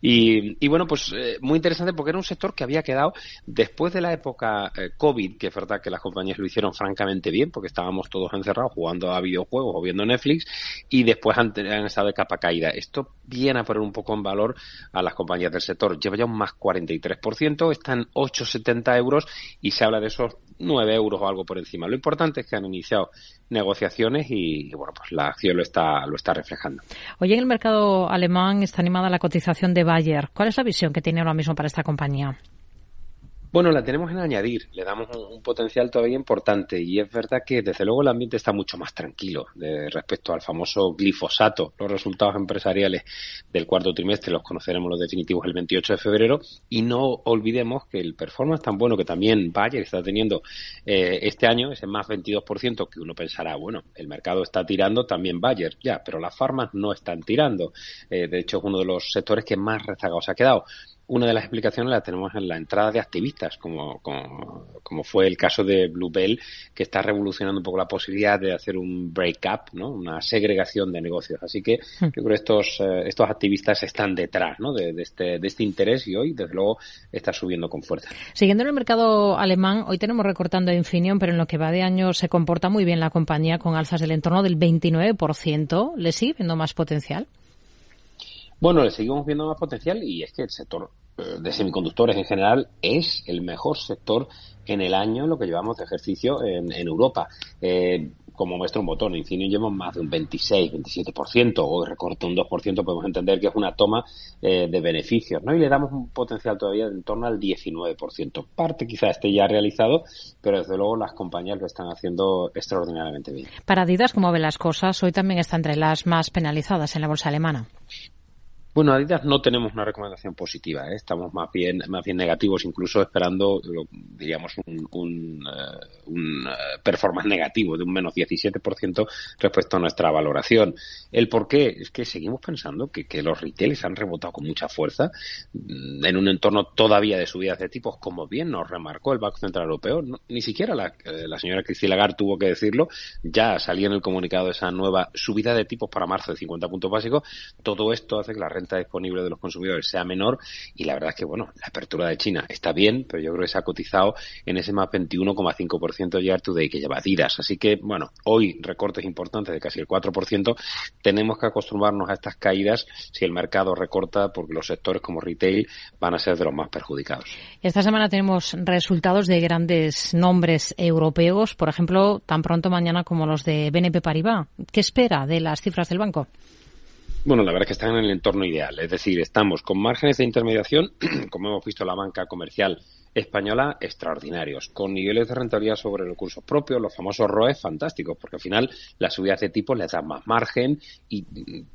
Y, bueno, pues eh, muy interesante porque era un sector que había quedado después de la época eh, COVID, que es verdad que las compañías lo hicieron francamente bien porque estábamos todos encerrados jugando a videojuegos o viendo Netflix y después han, han estado de capa caída. Esto viene a poner un poco en valor a las compañías del sector. Lleva ya un más 43%, están 8,70 euros y se habla de esos 9 euros o algo por encima. Lo importante es que han iniciado negociaciones y, bueno, pues la acción lo está, lo está reflejando. Hoy en el mercado alemán está animada la cotización de Bayer. ¿Cuál es la visión que tiene ahora mismo para esta compañía? Bueno, la tenemos en añadir, le damos un, potencial todavía importante y es verdad que desde luego el ambiente está mucho más tranquilo respecto al famoso glifosato. Los resultados empresariales del cuarto trimestre los conoceremos los definitivos el 28 de febrero y no olvidemos que el performance tan bueno que también Bayer está teniendo eh, este año, ese más 22% que uno pensará, bueno, el mercado está tirando también Bayer, ya, pero las farmas no están tirando. Eh, de hecho, es uno de los sectores que más rezagados ha quedado una de las explicaciones la tenemos en la entrada de activistas, como, como, fue el caso de Bluebell, que está revolucionando un poco la posibilidad de hacer un break-up, ¿no? una segregación de negocios. Así que hmm. yo creo que estos, eh, estos activistas están detrás ¿no? de, este, de este interés y hoy, desde luego, está subiendo con fuerza. Siguiendo en el mercado alemán, hoy tenemos recortando a Infineon, pero en lo que va de año se comporta muy bien la compañía con alzas del entorno del 29%. ¿Le sigue viendo más potencial? Bueno, le seguimos viendo más potencial y es que el sector de semiconductores en general es el mejor sector en el año en lo que llevamos de ejercicio en, Europa. Eh, como muestra un botón, Infineon llevamos más de un 26, 27%, o recorta un 2%, podemos entender que es una toma eh, de beneficios, ¿no? Y le damos un potencial todavía de en torno al 19%. Parte quizá esté ya realizado, pero desde luego las compañías lo están haciendo extraordinariamente bien. Para Adidas, como ven las cosas, hoy también está entre las más penalizadas en la bolsa alemana. Bueno, Adidas no tenemos una recomendación positiva, ¿eh? estamos más bien, más bien negativos, incluso esperando, diríamos, un, un, eh, un, eh, performance negativo de un menos 17% respecto a nuestra valoración. El por qué es que seguimos pensando que, que los retailers han rebotado con mucha fuerza mm, en un entorno todavía de subidas de tipos, como bien nos remarcó el Banco Central Europeo. ni siquiera la, la señora Christine Lagarde tuvo que decirlo, ya salía en el comunicado esa nueva subida de tipos para marzo de 50 puntos básicos. Todo esto hace que la disponible de los consumidores sea menor y la verdad es que, bueno, la apertura de China está bien, pero yo creo que se ha cotizado en ese más 21,5% year to day que lleva Adidas. Así que, bueno, hoy recortes importantes de casi el 4%. Tenemos que acostumbrarnos a estas caídas si el mercado recorta porque los sectores como retail van a ser de los más perjudicados. Esta semana tenemos resultados de grandes nombres europeos, por ejemplo, tan pronto mañana como los de BNP Paribas. ¿Qué espera de las cifras del banco? Bueno, la verdad es que están en el entorno ideal. Es decir, estamos con márgenes de intermediación, como hemos visto en la banca comercial española, extraordinarios, con niveles de rentabilidad sobre recursos propios, los famosos ROEs fantásticos, porque al final las subidas de tipo les dan más margen y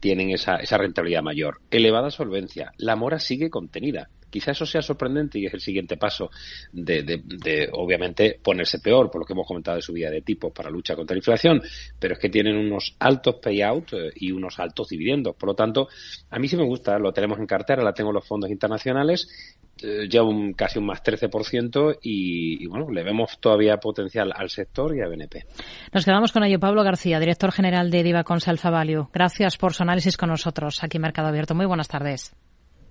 tienen esa, esa rentabilidad mayor. Elevada solvencia. La mora sigue contenida. Quizá eso sea sorprendente y es el siguiente paso de, obviamente, ponerse peor, por lo que hemos comentado de subida de tipos para lucha contra la inflación, pero es que tienen unos altos payouts eh, y unos altos dividendos. Por lo tanto, a mí sí me gusta, lo tenemos en cartera, la tengo en los fondos internacionales, eh, ya un, casi un más 13% y, y, bueno, le vemos todavía potencial al sector y a BNP. Nos quedamos con ello. Pablo García, director general de Diva Consalfa Value. Gracias por su análisis con nosotros aquí en Mercado Abierto. Muy buenas tardes.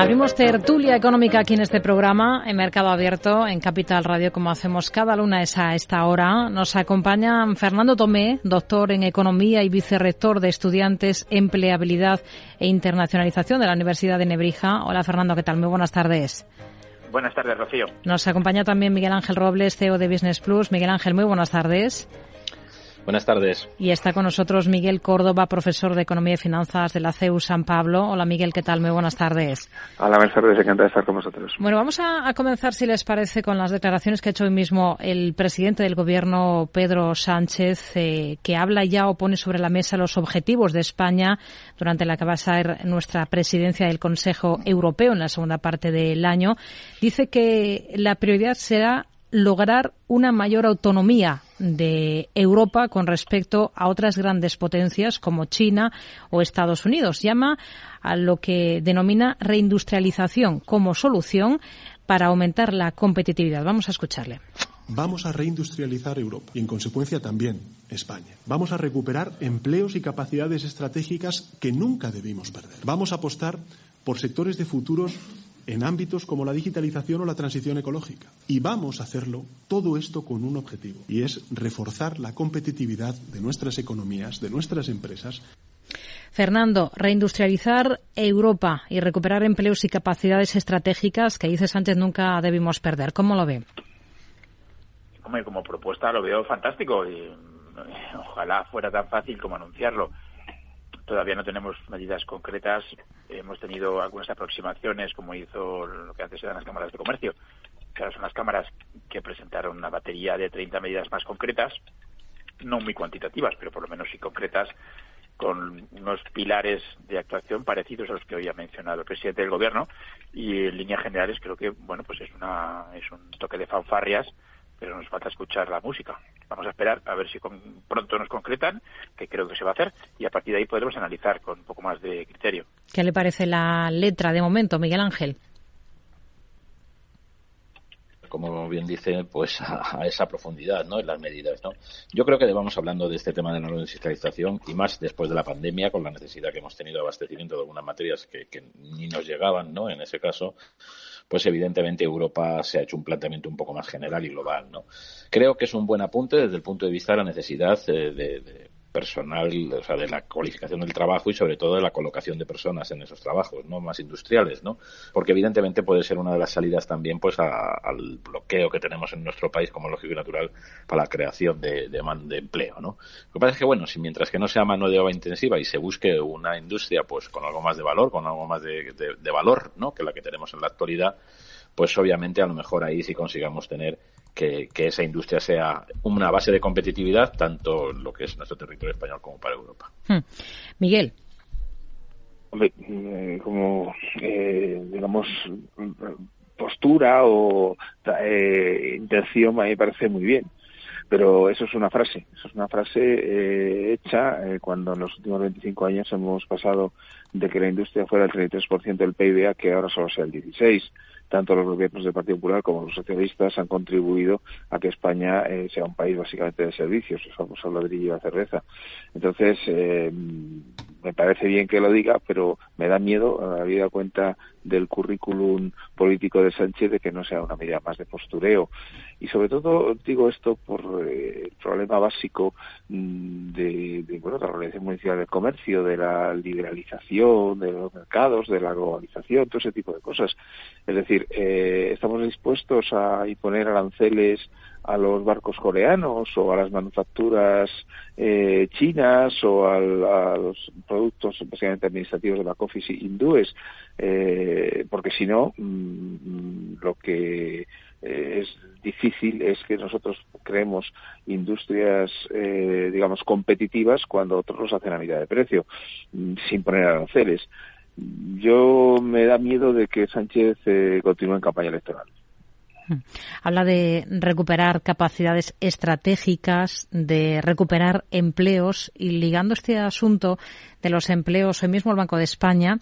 Abrimos tertulia económica aquí en este programa, en Mercado Abierto, en Capital Radio, como hacemos cada luna a esta hora. Nos acompaña Fernando Tomé, doctor en Economía y vicerrector de Estudiantes, Empleabilidad e Internacionalización de la Universidad de Nebrija. Hola Fernando, ¿qué tal? Muy buenas tardes. Buenas tardes, Rocío. Nos acompaña también Miguel Ángel Robles, CEO de Business Plus. Miguel Ángel, muy buenas tardes. Buenas tardes. Y está con nosotros Miguel Córdoba, profesor de Economía y Finanzas de la CEU San Pablo. Hola Miguel, ¿qué tal? Muy buenas tardes. Hola, buenas tardes. Encantado de estar con vosotros. Bueno, vamos a, comenzar, si les parece, con las declaraciones que ha hecho hoy mismo el presidente del Gobierno, Pedro Sánchez, eh, que habla ya o pone sobre la mesa los objetivos de España durante la que va a ser nuestra presidencia del Consejo Europeo en la segunda parte del año. Dice que la prioridad será lograr una mayor autonomía de Europa con respecto a otras grandes potencias como China o Estados Unidos. Llama a lo que denomina reindustrialización como solución para aumentar la competitividad. Vamos a escucharle. Vamos a reindustrializar Europa y, en consecuencia, también España. Vamos a recuperar empleos y capacidades estratégicas que nunca debimos perder. Vamos a apostar por sectores de futuros en ámbitos como la digitalización o la transición ecológica. Y vamos a hacerlo todo esto con un objetivo, y es reforzar la competitividad de nuestras economías, de nuestras empresas. Fernando, reindustrializar Europa y recuperar empleos y capacidades estratégicas que dice Sánchez nunca debimos perder. ¿Cómo lo ve? como propuesta lo veo fantástico y ojalá fuera tan fácil como anunciarlo. Todavía no tenemos medidas concretas. Hemos tenido algunas aproximaciones, como hizo lo que antes eran las cámaras de comercio, que son las cámaras que presentaron una batería de 30 medidas más concretas, no muy cuantitativas, pero por lo menos sí concretas, con unos pilares de actuación parecidos a los que hoy ha mencionado el presidente del gobierno y en líneas generales creo que bueno pues es una es un toque de fanfarrias pero nos falta escuchar la música. Vamos a esperar a ver si pronto nos concretan, que creo que se va a hacer, y a partir de ahí podremos analizar con un poco más de criterio. ¿Qué le parece la letra de momento, Miguel Ángel? como bien dice, pues a, esa profundidad, ¿no? En las medidas, ¿no? Yo creo que debamos hablando de este tema de la industrialización y más después de la pandemia, con la necesidad que hemos tenido de abastecimiento de algunas materias que, que ni nos llegaban, ¿no? En ese caso, pues evidentemente Europa se ha hecho un planteamiento un poco más general y global, ¿no? Creo que es un buen apunte desde el punto de vista de la necesidad eh, de personal, o sea, de la cualificación del trabajo y sobre todo de la colocación de personas en esos trabajos, ¿no? Más industriales, ¿no? Porque evidentemente puede ser una de las salidas también, pues, al bloqueo que tenemos en nuestro país como lógico y natural para la creación de, de, de empleo, ¿no? Lo que pasa es que, bueno, si mientras que no sea mano de obra intensiva y se busque una industria, pues, con algo más de valor, con algo más de, de valor, ¿no? Que la que tenemos en la actualidad, pues obviamente a lo mejor ahí sí consigamos tener que, esa industria sea una base de competitividad tanto en lo que es nuestro territorio español como para Europa. Hmm. Miguel. Eh, como, eh, digamos, postura o eh, intención a mí me parece muy bien. Pero eso es una frase, eso es una frase hecha cuando en los últimos 25 años hemos pasado de que la industria fuera el 33% del PIB a que ahora solo sea el 16% tanto los gobiernos del Partido Popular como los socialistas han contribuido a que España eh, sea un país básicamente de servicios, el famoso ladrillo y la cerveza. Entonces, eh, me parece bien que lo diga, pero me da miedo, habida cuenta del currículum político de Sánchez, de que no sea una medida más de postureo. Y sobre todo digo esto por eh, el problema básico mm, de, de, bueno, de la Organización Municipal del Comercio, de la liberalización de los mercados, de la globalización, todo ese tipo de cosas. Es decir, eh, estamos dispuestos a imponer aranceles a los barcos coreanos o a las manufacturas eh, chinas o a, los productos básicamente administrativos de la office hindúes, eh, porque si no, mm, lo que eh, es difícil es que nosotros creemos industrias, digamos, competitivas cuando otros los hacen a mitad de precio, mm, sin poner aranceles. Yo me da miedo de que Sánchez continúe en campaña electoral. Habla de recuperar capacidades estratégicas, de recuperar empleos y ligando este asunto de los empleos, hoy mismo el Banco de España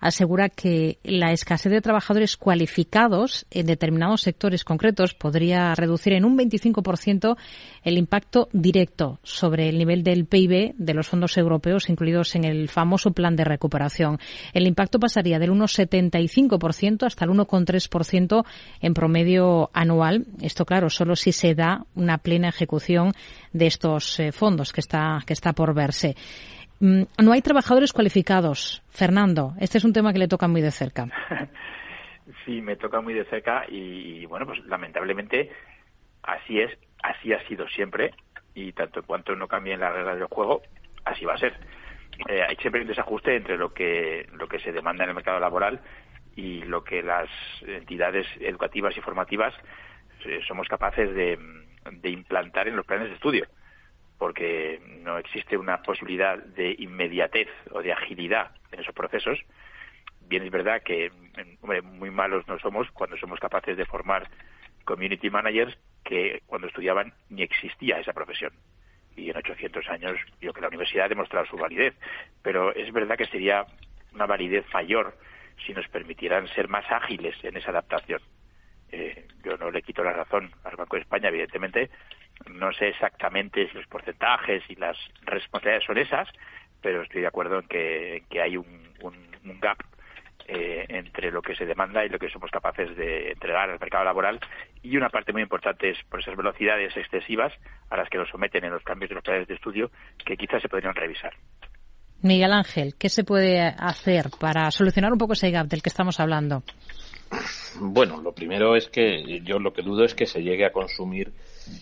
asegura que la escasez de trabajadores cualificados en determinados sectores concretos podría reducir en un 25% el impacto directo sobre el nivel del PIB de los fondos europeos incluidos en el famoso plan de recuperación. El impacto pasaría del 1,75% hasta el 1,3% en promedio anual. Esto, claro, solo si se da una plena ejecución de estos eh, fondos que está, que está por verse. Mm, no hay trabajadores cualificados. Fernando, este es un tema que le toca muy de cerca. Sí, me toca muy de cerca y, bueno, pues lamentablemente así es, así ha sido siempre y, tanto en cuanto no cambien las reglas del juego, así va a ser. Eh, hay siempre un desajuste entre lo que, lo que se demanda en el mercado laboral y lo que las entidades educativas y formativas eh, somos capaces de, de implantar en los planes de estudio porque no existe una posibilidad de inmediatez o de agilidad en esos procesos. Bien es verdad que hombre, muy malos no somos cuando somos capaces de formar community managers que cuando estudiaban ni existía esa profesión. Y en 800 años yo que la universidad ha demostrado su validez. Pero es verdad que sería una validez mayor si nos permitieran ser más ágiles en esa adaptación. Eh, yo no le quito la razón al Banco de España, evidentemente. No sé exactamente si los porcentajes y las responsabilidades son esas, pero estoy de acuerdo en que, hay un, un, gap eh, entre lo que se demanda y lo que somos capaces de entregar al mercado laboral. Y una parte muy importante es por esas velocidades excesivas a las que nos someten en los cambios de los planes de estudio que quizás se podrían revisar. Miguel Ángel, ¿qué se puede hacer para solucionar un poco ese gap del que estamos hablando? Bueno, lo primero es que yo lo que dudo es que se llegue a consumir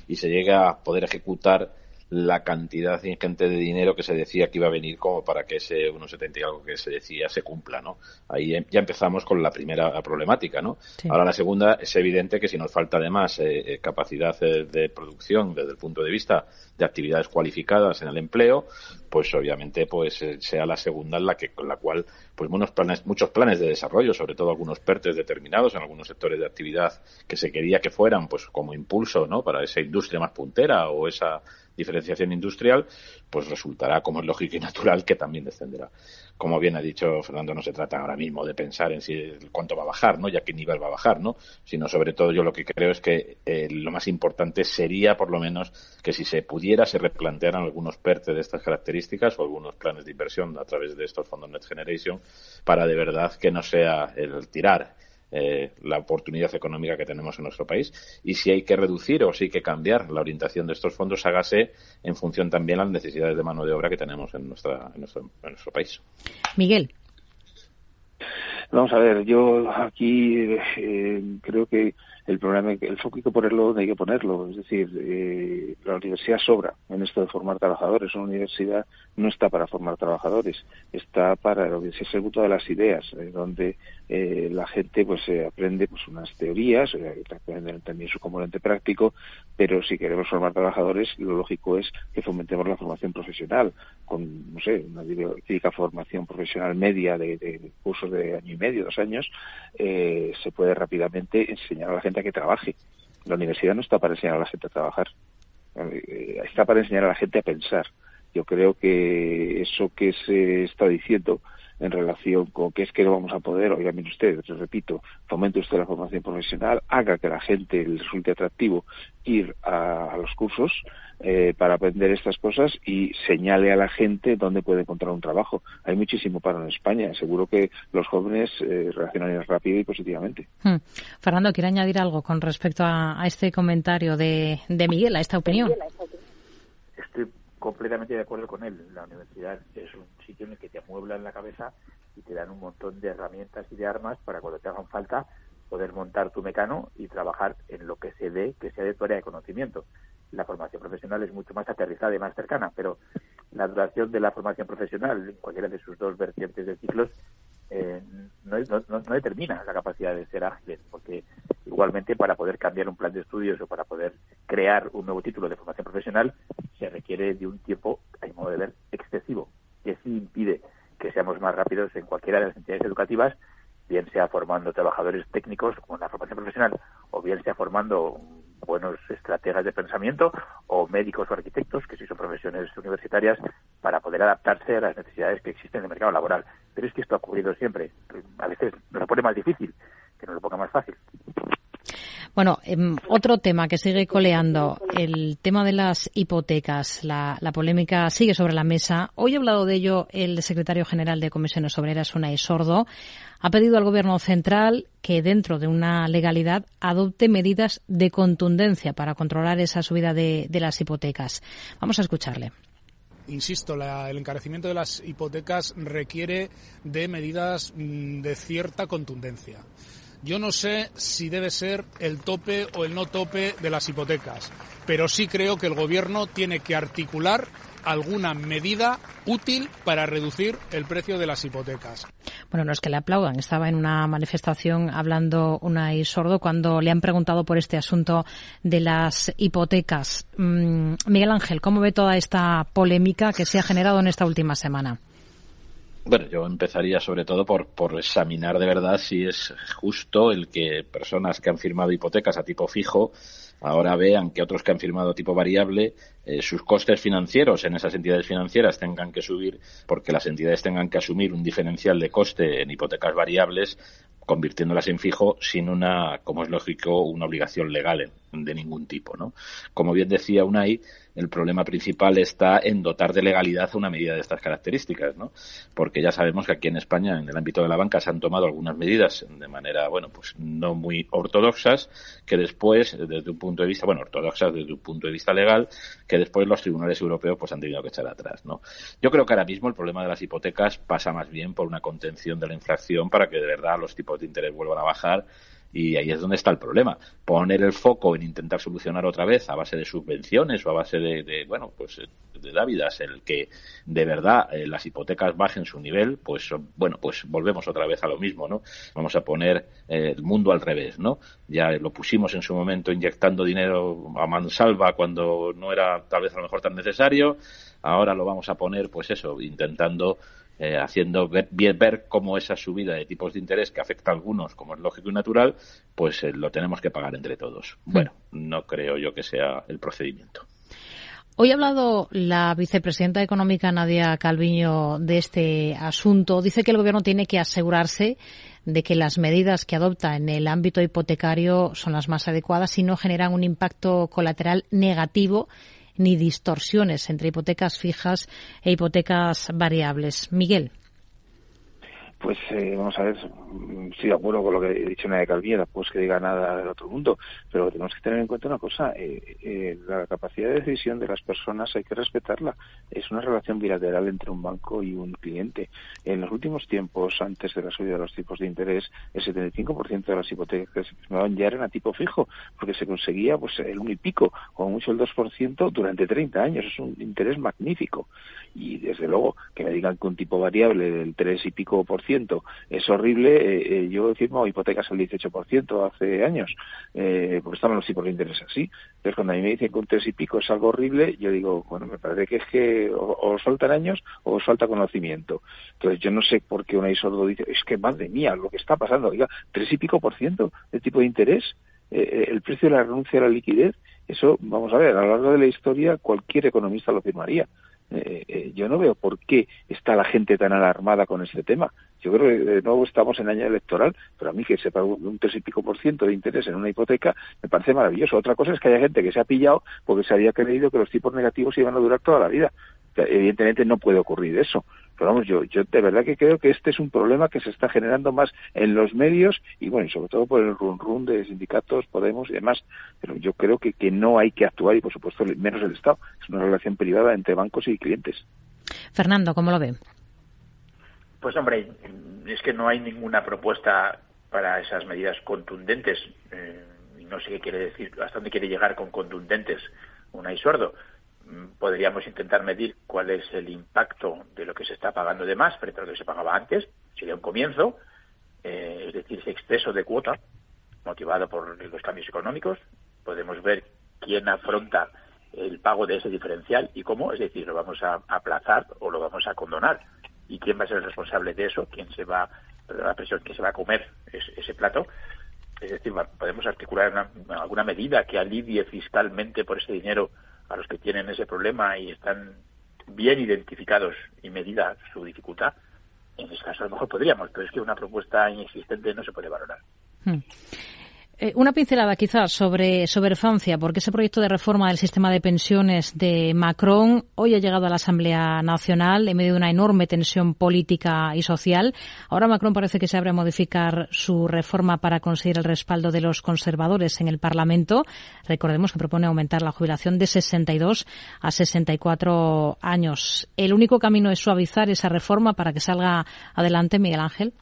y se llegue a poder ejecutar la cantidad ingente de dinero que se decía que iba a venir como para que ese 1,70 y algo que se decía se cumpla, ¿no? Ahí em, ya empezamos con la primera problemática, ¿no? Ahora la segunda es evidente que si nos falta además eh, eh, capacidad eh, de producción desde el punto de vista de actividades cualificadas en el empleo, pues obviamente pues sea la segunda en la que con la cual pues muchos planes muchos planes de desarrollo, sobre todo algunos PERTES determinados en algunos sectores de actividad que se quería que fueran pues como impulso, ¿no? para esa industria más puntera o esa diferenciación industrial, pues resultará, como es lógico y natural, que también descenderá. Como bien ha dicho Fernando, no se trata ahora mismo de pensar en si cuánto va a bajar, ¿no? Ya qué nivel va a bajar, ¿no? Sino sobre todo yo lo que creo es que eh, lo más importante sería por lo menos que si se pudiera se replantearan algunos PERTE de estas características o algunos planes de inversión a través de estos fondos Next Generation para de verdad que no sea el tirar eh, la oportunidad económica que tenemos en nuestro país y si hay que reducir o si hay que cambiar la orientación de estos fondos, hágase en función también a las necesidades de mano de obra que tenemos en, nuestra, en, nuestro, en nuestro país. Miguel. Vamos a ver, yo aquí eh, creo que el problema el foco hay que ponerlo donde hay que ponerlo. Es decir, eh, la universidad sobra en esto de formar trabajadores. Una universidad no está para formar trabajadores, está para lo que es el punto de las ideas, eh, donde eh, la gente pues aprende pues unas teorías, aprende también su componente práctico, pero si queremos formar trabajadores, lo lógico es que fomentemos la formación profesional, con, no sé, una típica formación profesional media de, de cursos de año y medio, dos años, se puede rápidamente enseñar a la gente que trabaje. La universidad no está para enseñar a la gente a trabajar, eh, está para enseñar a la gente a pensar. Yo creo que eso que se está diciendo en relación con que es que no vamos a poder, oiga, mire usted, repito, fomente usted la formación profesional, haga que la gente le resulte atractivo ir a, los cursos eh, para aprender estas cosas y señale a la gente dónde puede encontrar un trabajo. Hay muchísimo paro en España, seguro que los jóvenes eh, reaccionan rápido y positivamente. Hmm. Fernando, ¿quiere añadir algo con respecto a, este comentario de, de Miguel, a esta opinión? completamente de acuerdo con él. La universidad es un sitio en el que te amueblan la cabeza y te dan un montón de herramientas y de armas para cuando te hagan falta poder montar tu mecano y trabajar en lo que se ve que sea de tu área de conocimiento. La formación profesional es mucho más aterrizada y más cercana, pero la duración de la formación profesional, en cualquiera de sus dos vertientes de ciclos, eh, no, no, determina la capacidad de ser ágiles, porque igualmente para poder cambiar un plan de estudios o para poder crear un nuevo título de formación profesional se requiere de un tiempo, a mi modo de ver, excesivo, que sí impide que seamos más rápidos en cualquiera de las entidades educativas, bien sea formando trabajadores técnicos con la formación profesional o bien sea formando buenos estrategas de pensamiento o médicos o arquitectos, que sí son profesiones universitarias, para poder adaptarse a las necesidades que existen en el mercado laboral. Pero es que esto ha ocurrido siempre. A veces nos lo pone más difícil, que nos lo ponga más fácil. Bueno, em, otro tema que sigue coleando, el tema de las hipotecas. La, polémica sigue sobre la mesa. Hoy ha hablado de ello el secretario general de Comisiones Obreras, Unai Sordo. Ha pedido al Gobierno central que, dentro de una legalidad, adopte medidas de contundencia para controlar esa subida de, de las hipotecas. Vamos a escucharle insisto, el encarecimiento de las hipotecas requiere de medidas mm, de cierta contundencia. Yo no sé si debe ser el tope o el no tope de las hipotecas, pero sí creo que el Gobierno tiene que articular alguna medida útil para reducir el precio de las hipotecas. Bueno, no es que le aplaudan. Estaba en una manifestación hablando Unai Sordo cuando le han preguntado por este asunto de las hipotecas. Mm, Miguel Ángel, ¿cómo ve toda esta polémica que se ha generado en esta última semana? Bueno, yo empezaría sobre todo por, por examinar de verdad si es justo el que personas que han firmado hipotecas a tipo fijo ahora vean que otros que han firmado tipo variable, eh, sus costes financieros en esas entidades financieras tengan que subir porque las entidades tengan que asumir un diferencial de coste en hipotecas variables convirtiéndolas en fijo sin una, como es lógico, una obligación legal de ningún tipo, ¿no? Como bien decía Unai, el problema principal está en dotar de legalidad una medida de estas características, ¿no? Porque ya sabemos que aquí en España, en el ámbito de la banca, se han tomado algunas medidas de manera, bueno, pues no muy ortodoxas, que después, desde un punto de vista, bueno, ortodoxas desde un punto de vista legal, que después los tribunales europeos pues han tenido que echar atrás, ¿no? Yo creo que ahora mismo el problema de las hipotecas pasa más bien por una contención de la inflación para que de verdad los tipos de interés vuelvan a bajar y ahí es donde está el problema. Poner el foco en intentar solucionar otra vez a base de subvenciones o a base de, bueno, pues de dávidas, el que de verdad eh, las hipotecas bajen su nivel, pues bueno, pues volvemos otra vez a lo mismo, ¿no? Vamos a poner eh, el mundo al revés, ¿no? Ya lo pusimos en su momento inyectando dinero a mansalva cuando no era tal vez a lo mejor tan necesario. Ahora lo vamos a poner, pues eso, intentando eh, haciendo ver, ver cómo esa subida de tipos de interés que afecta a algunos, como es lógico y natural, pues eh, lo tenemos que pagar entre todos. Hmm. Bueno, no creo yo que sea el procedimiento. Hoy ha hablado la vicepresidenta económica Nadia Calviño de este asunto. Dice que el gobierno tiene que asegurarse de que las medidas que adopta en el ámbito hipotecario son las más adecuadas y no generan un impacto colateral negativo ni distorsiones entre hipotecas fijas e hipotecas variables. Miguel. Pues eh, vamos a ver, estoy de acuerdo con lo que he dicho Nadia Calviera, pues que diga nada del otro mundo, pero tenemos que tener en cuenta una cosa, eh, eh, la capacidad de decisión de las personas hay que respetarla. Es una relación bilateral entre un banco y un cliente. En los últimos tiempos, antes de la subida de los tipos de interés, el 75% de las hipotecas que se firmaban ya eran a tipo fijo, porque se conseguía pues el 1 y pico, o mucho el 2% durante 30 años. Es un interés magnífico. Y desde luego, que me digan que un tipo variable del 3 y pico por es horrible. Eh, eh, yo firmo hipotecas al 18% hace años, eh, porque estaban los tipos de interés así. Entonces, cuando a mí me dicen que un 3 y pico es algo horrible, yo digo, bueno, me parece que es que o, os faltan años o os falta conocimiento. Entonces, yo no sé por qué una sordo dice, es que madre mía, lo que está pasando, oiga, 3 y pico por ciento de tipo de interés, el precio de la renuncia a la liquidez, eso, vamos a ver, a lo largo de la historia cualquier economista lo firmaría. Eh, eh, yo no veo por qué está la gente tan alarmada con este tema. Yo creo que de nuevo estamos en año electoral, pero a mí que sepa un tres y pico por ciento de interés en una hipoteca me parece maravilloso. Otra cosa es que haya gente que se ha pillado porque se había creído que los tipos negativos iban a durar toda la vida. Evidentemente no puede ocurrir eso. Pero vamos, yo, yo de verdad que creo que este es un problema que se está generando más en los medios y bueno, y sobre todo por el run run de sindicatos, Podemos y demás. Pero yo creo que, que no hay que actuar y por supuesto menos el Estado. Es una relación privada entre bancos y clientes. Fernando, ¿cómo lo ve? Pues hombre, es que no hay ninguna propuesta para esas medidas contundentes. Eh, no sé qué quiere decir, hasta dónde quiere llegar con contundentes un sordo podríamos intentar medir cuál es el impacto de lo que se está pagando de más frente a lo que se pagaba antes, sería un comienzo, eh, es decir, ese exceso de cuota motivado por los cambios económicos. Podemos ver quién afronta el pago de ese diferencial y cómo, es decir, lo vamos a aplazar o lo vamos a condonar y quién va a ser el responsable de eso, quién se va, la presión, quién se va a comer ese, plato. Es decir, podemos articular alguna medida que alivie fiscalmente por ese dinero a los que tienen ese problema y están bien identificados y medida su dificultad, en ese caso a lo mejor podríamos, pero es que una propuesta inexistente no se puede valorar. Hmm. Eh, una pincelada quizás sobre, sobre Francia, porque ese proyecto de reforma del sistema de pensiones de Macron hoy ha llegado a la Asamblea Nacional en medio de una enorme tensión política y social. Ahora Macron parece que se abre a modificar su reforma para conseguir el respaldo de los conservadores en el Parlamento. Recordemos que propone aumentar la jubilación de 62 a 64 años. ¿El único camino es suavizar esa reforma para que salga adelante, Miguel Ángel?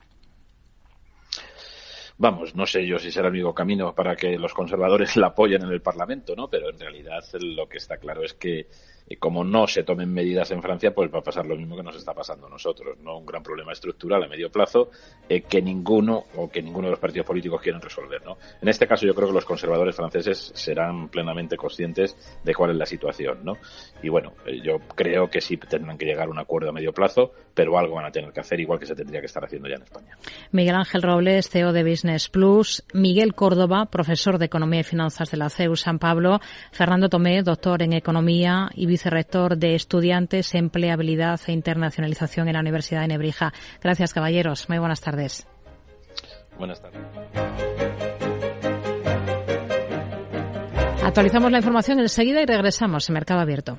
Vamos, no sé yo si será el único camino para que los conservadores la apoyen en el Parlamento, ¿no? Pero en realidad lo que está claro es que y como no se tomen medidas en Francia, pues va a pasar lo mismo que nos está pasando a nosotros, ¿no? Un gran problema estructural a medio plazo eh, que ninguno o que ninguno de los partidos políticos quieren resolver, ¿no? En este caso yo creo que los conservadores franceses serán plenamente conscientes de cuál es la situación, ¿no? Y bueno, eh, yo creo que sí tendrán que llegar a un acuerdo a medio plazo, pero algo van a tener que hacer igual que se tendría que estar haciendo ya en España. Miguel Ángel Robles, CEO de Business Plus, Miguel Córdoba, profesor de Economía y Finanzas de la CEU San Pablo, Fernando Tomé, doctor en Economía y vicerrector de Estudiantes, Empleabilidad e Internacionalización en la Universidad de Nebrija. Gracias, caballeros. Muy buenas tardes. Buenas tardes. Actualizamos la información enseguida y regresamos en Mercado Abierto.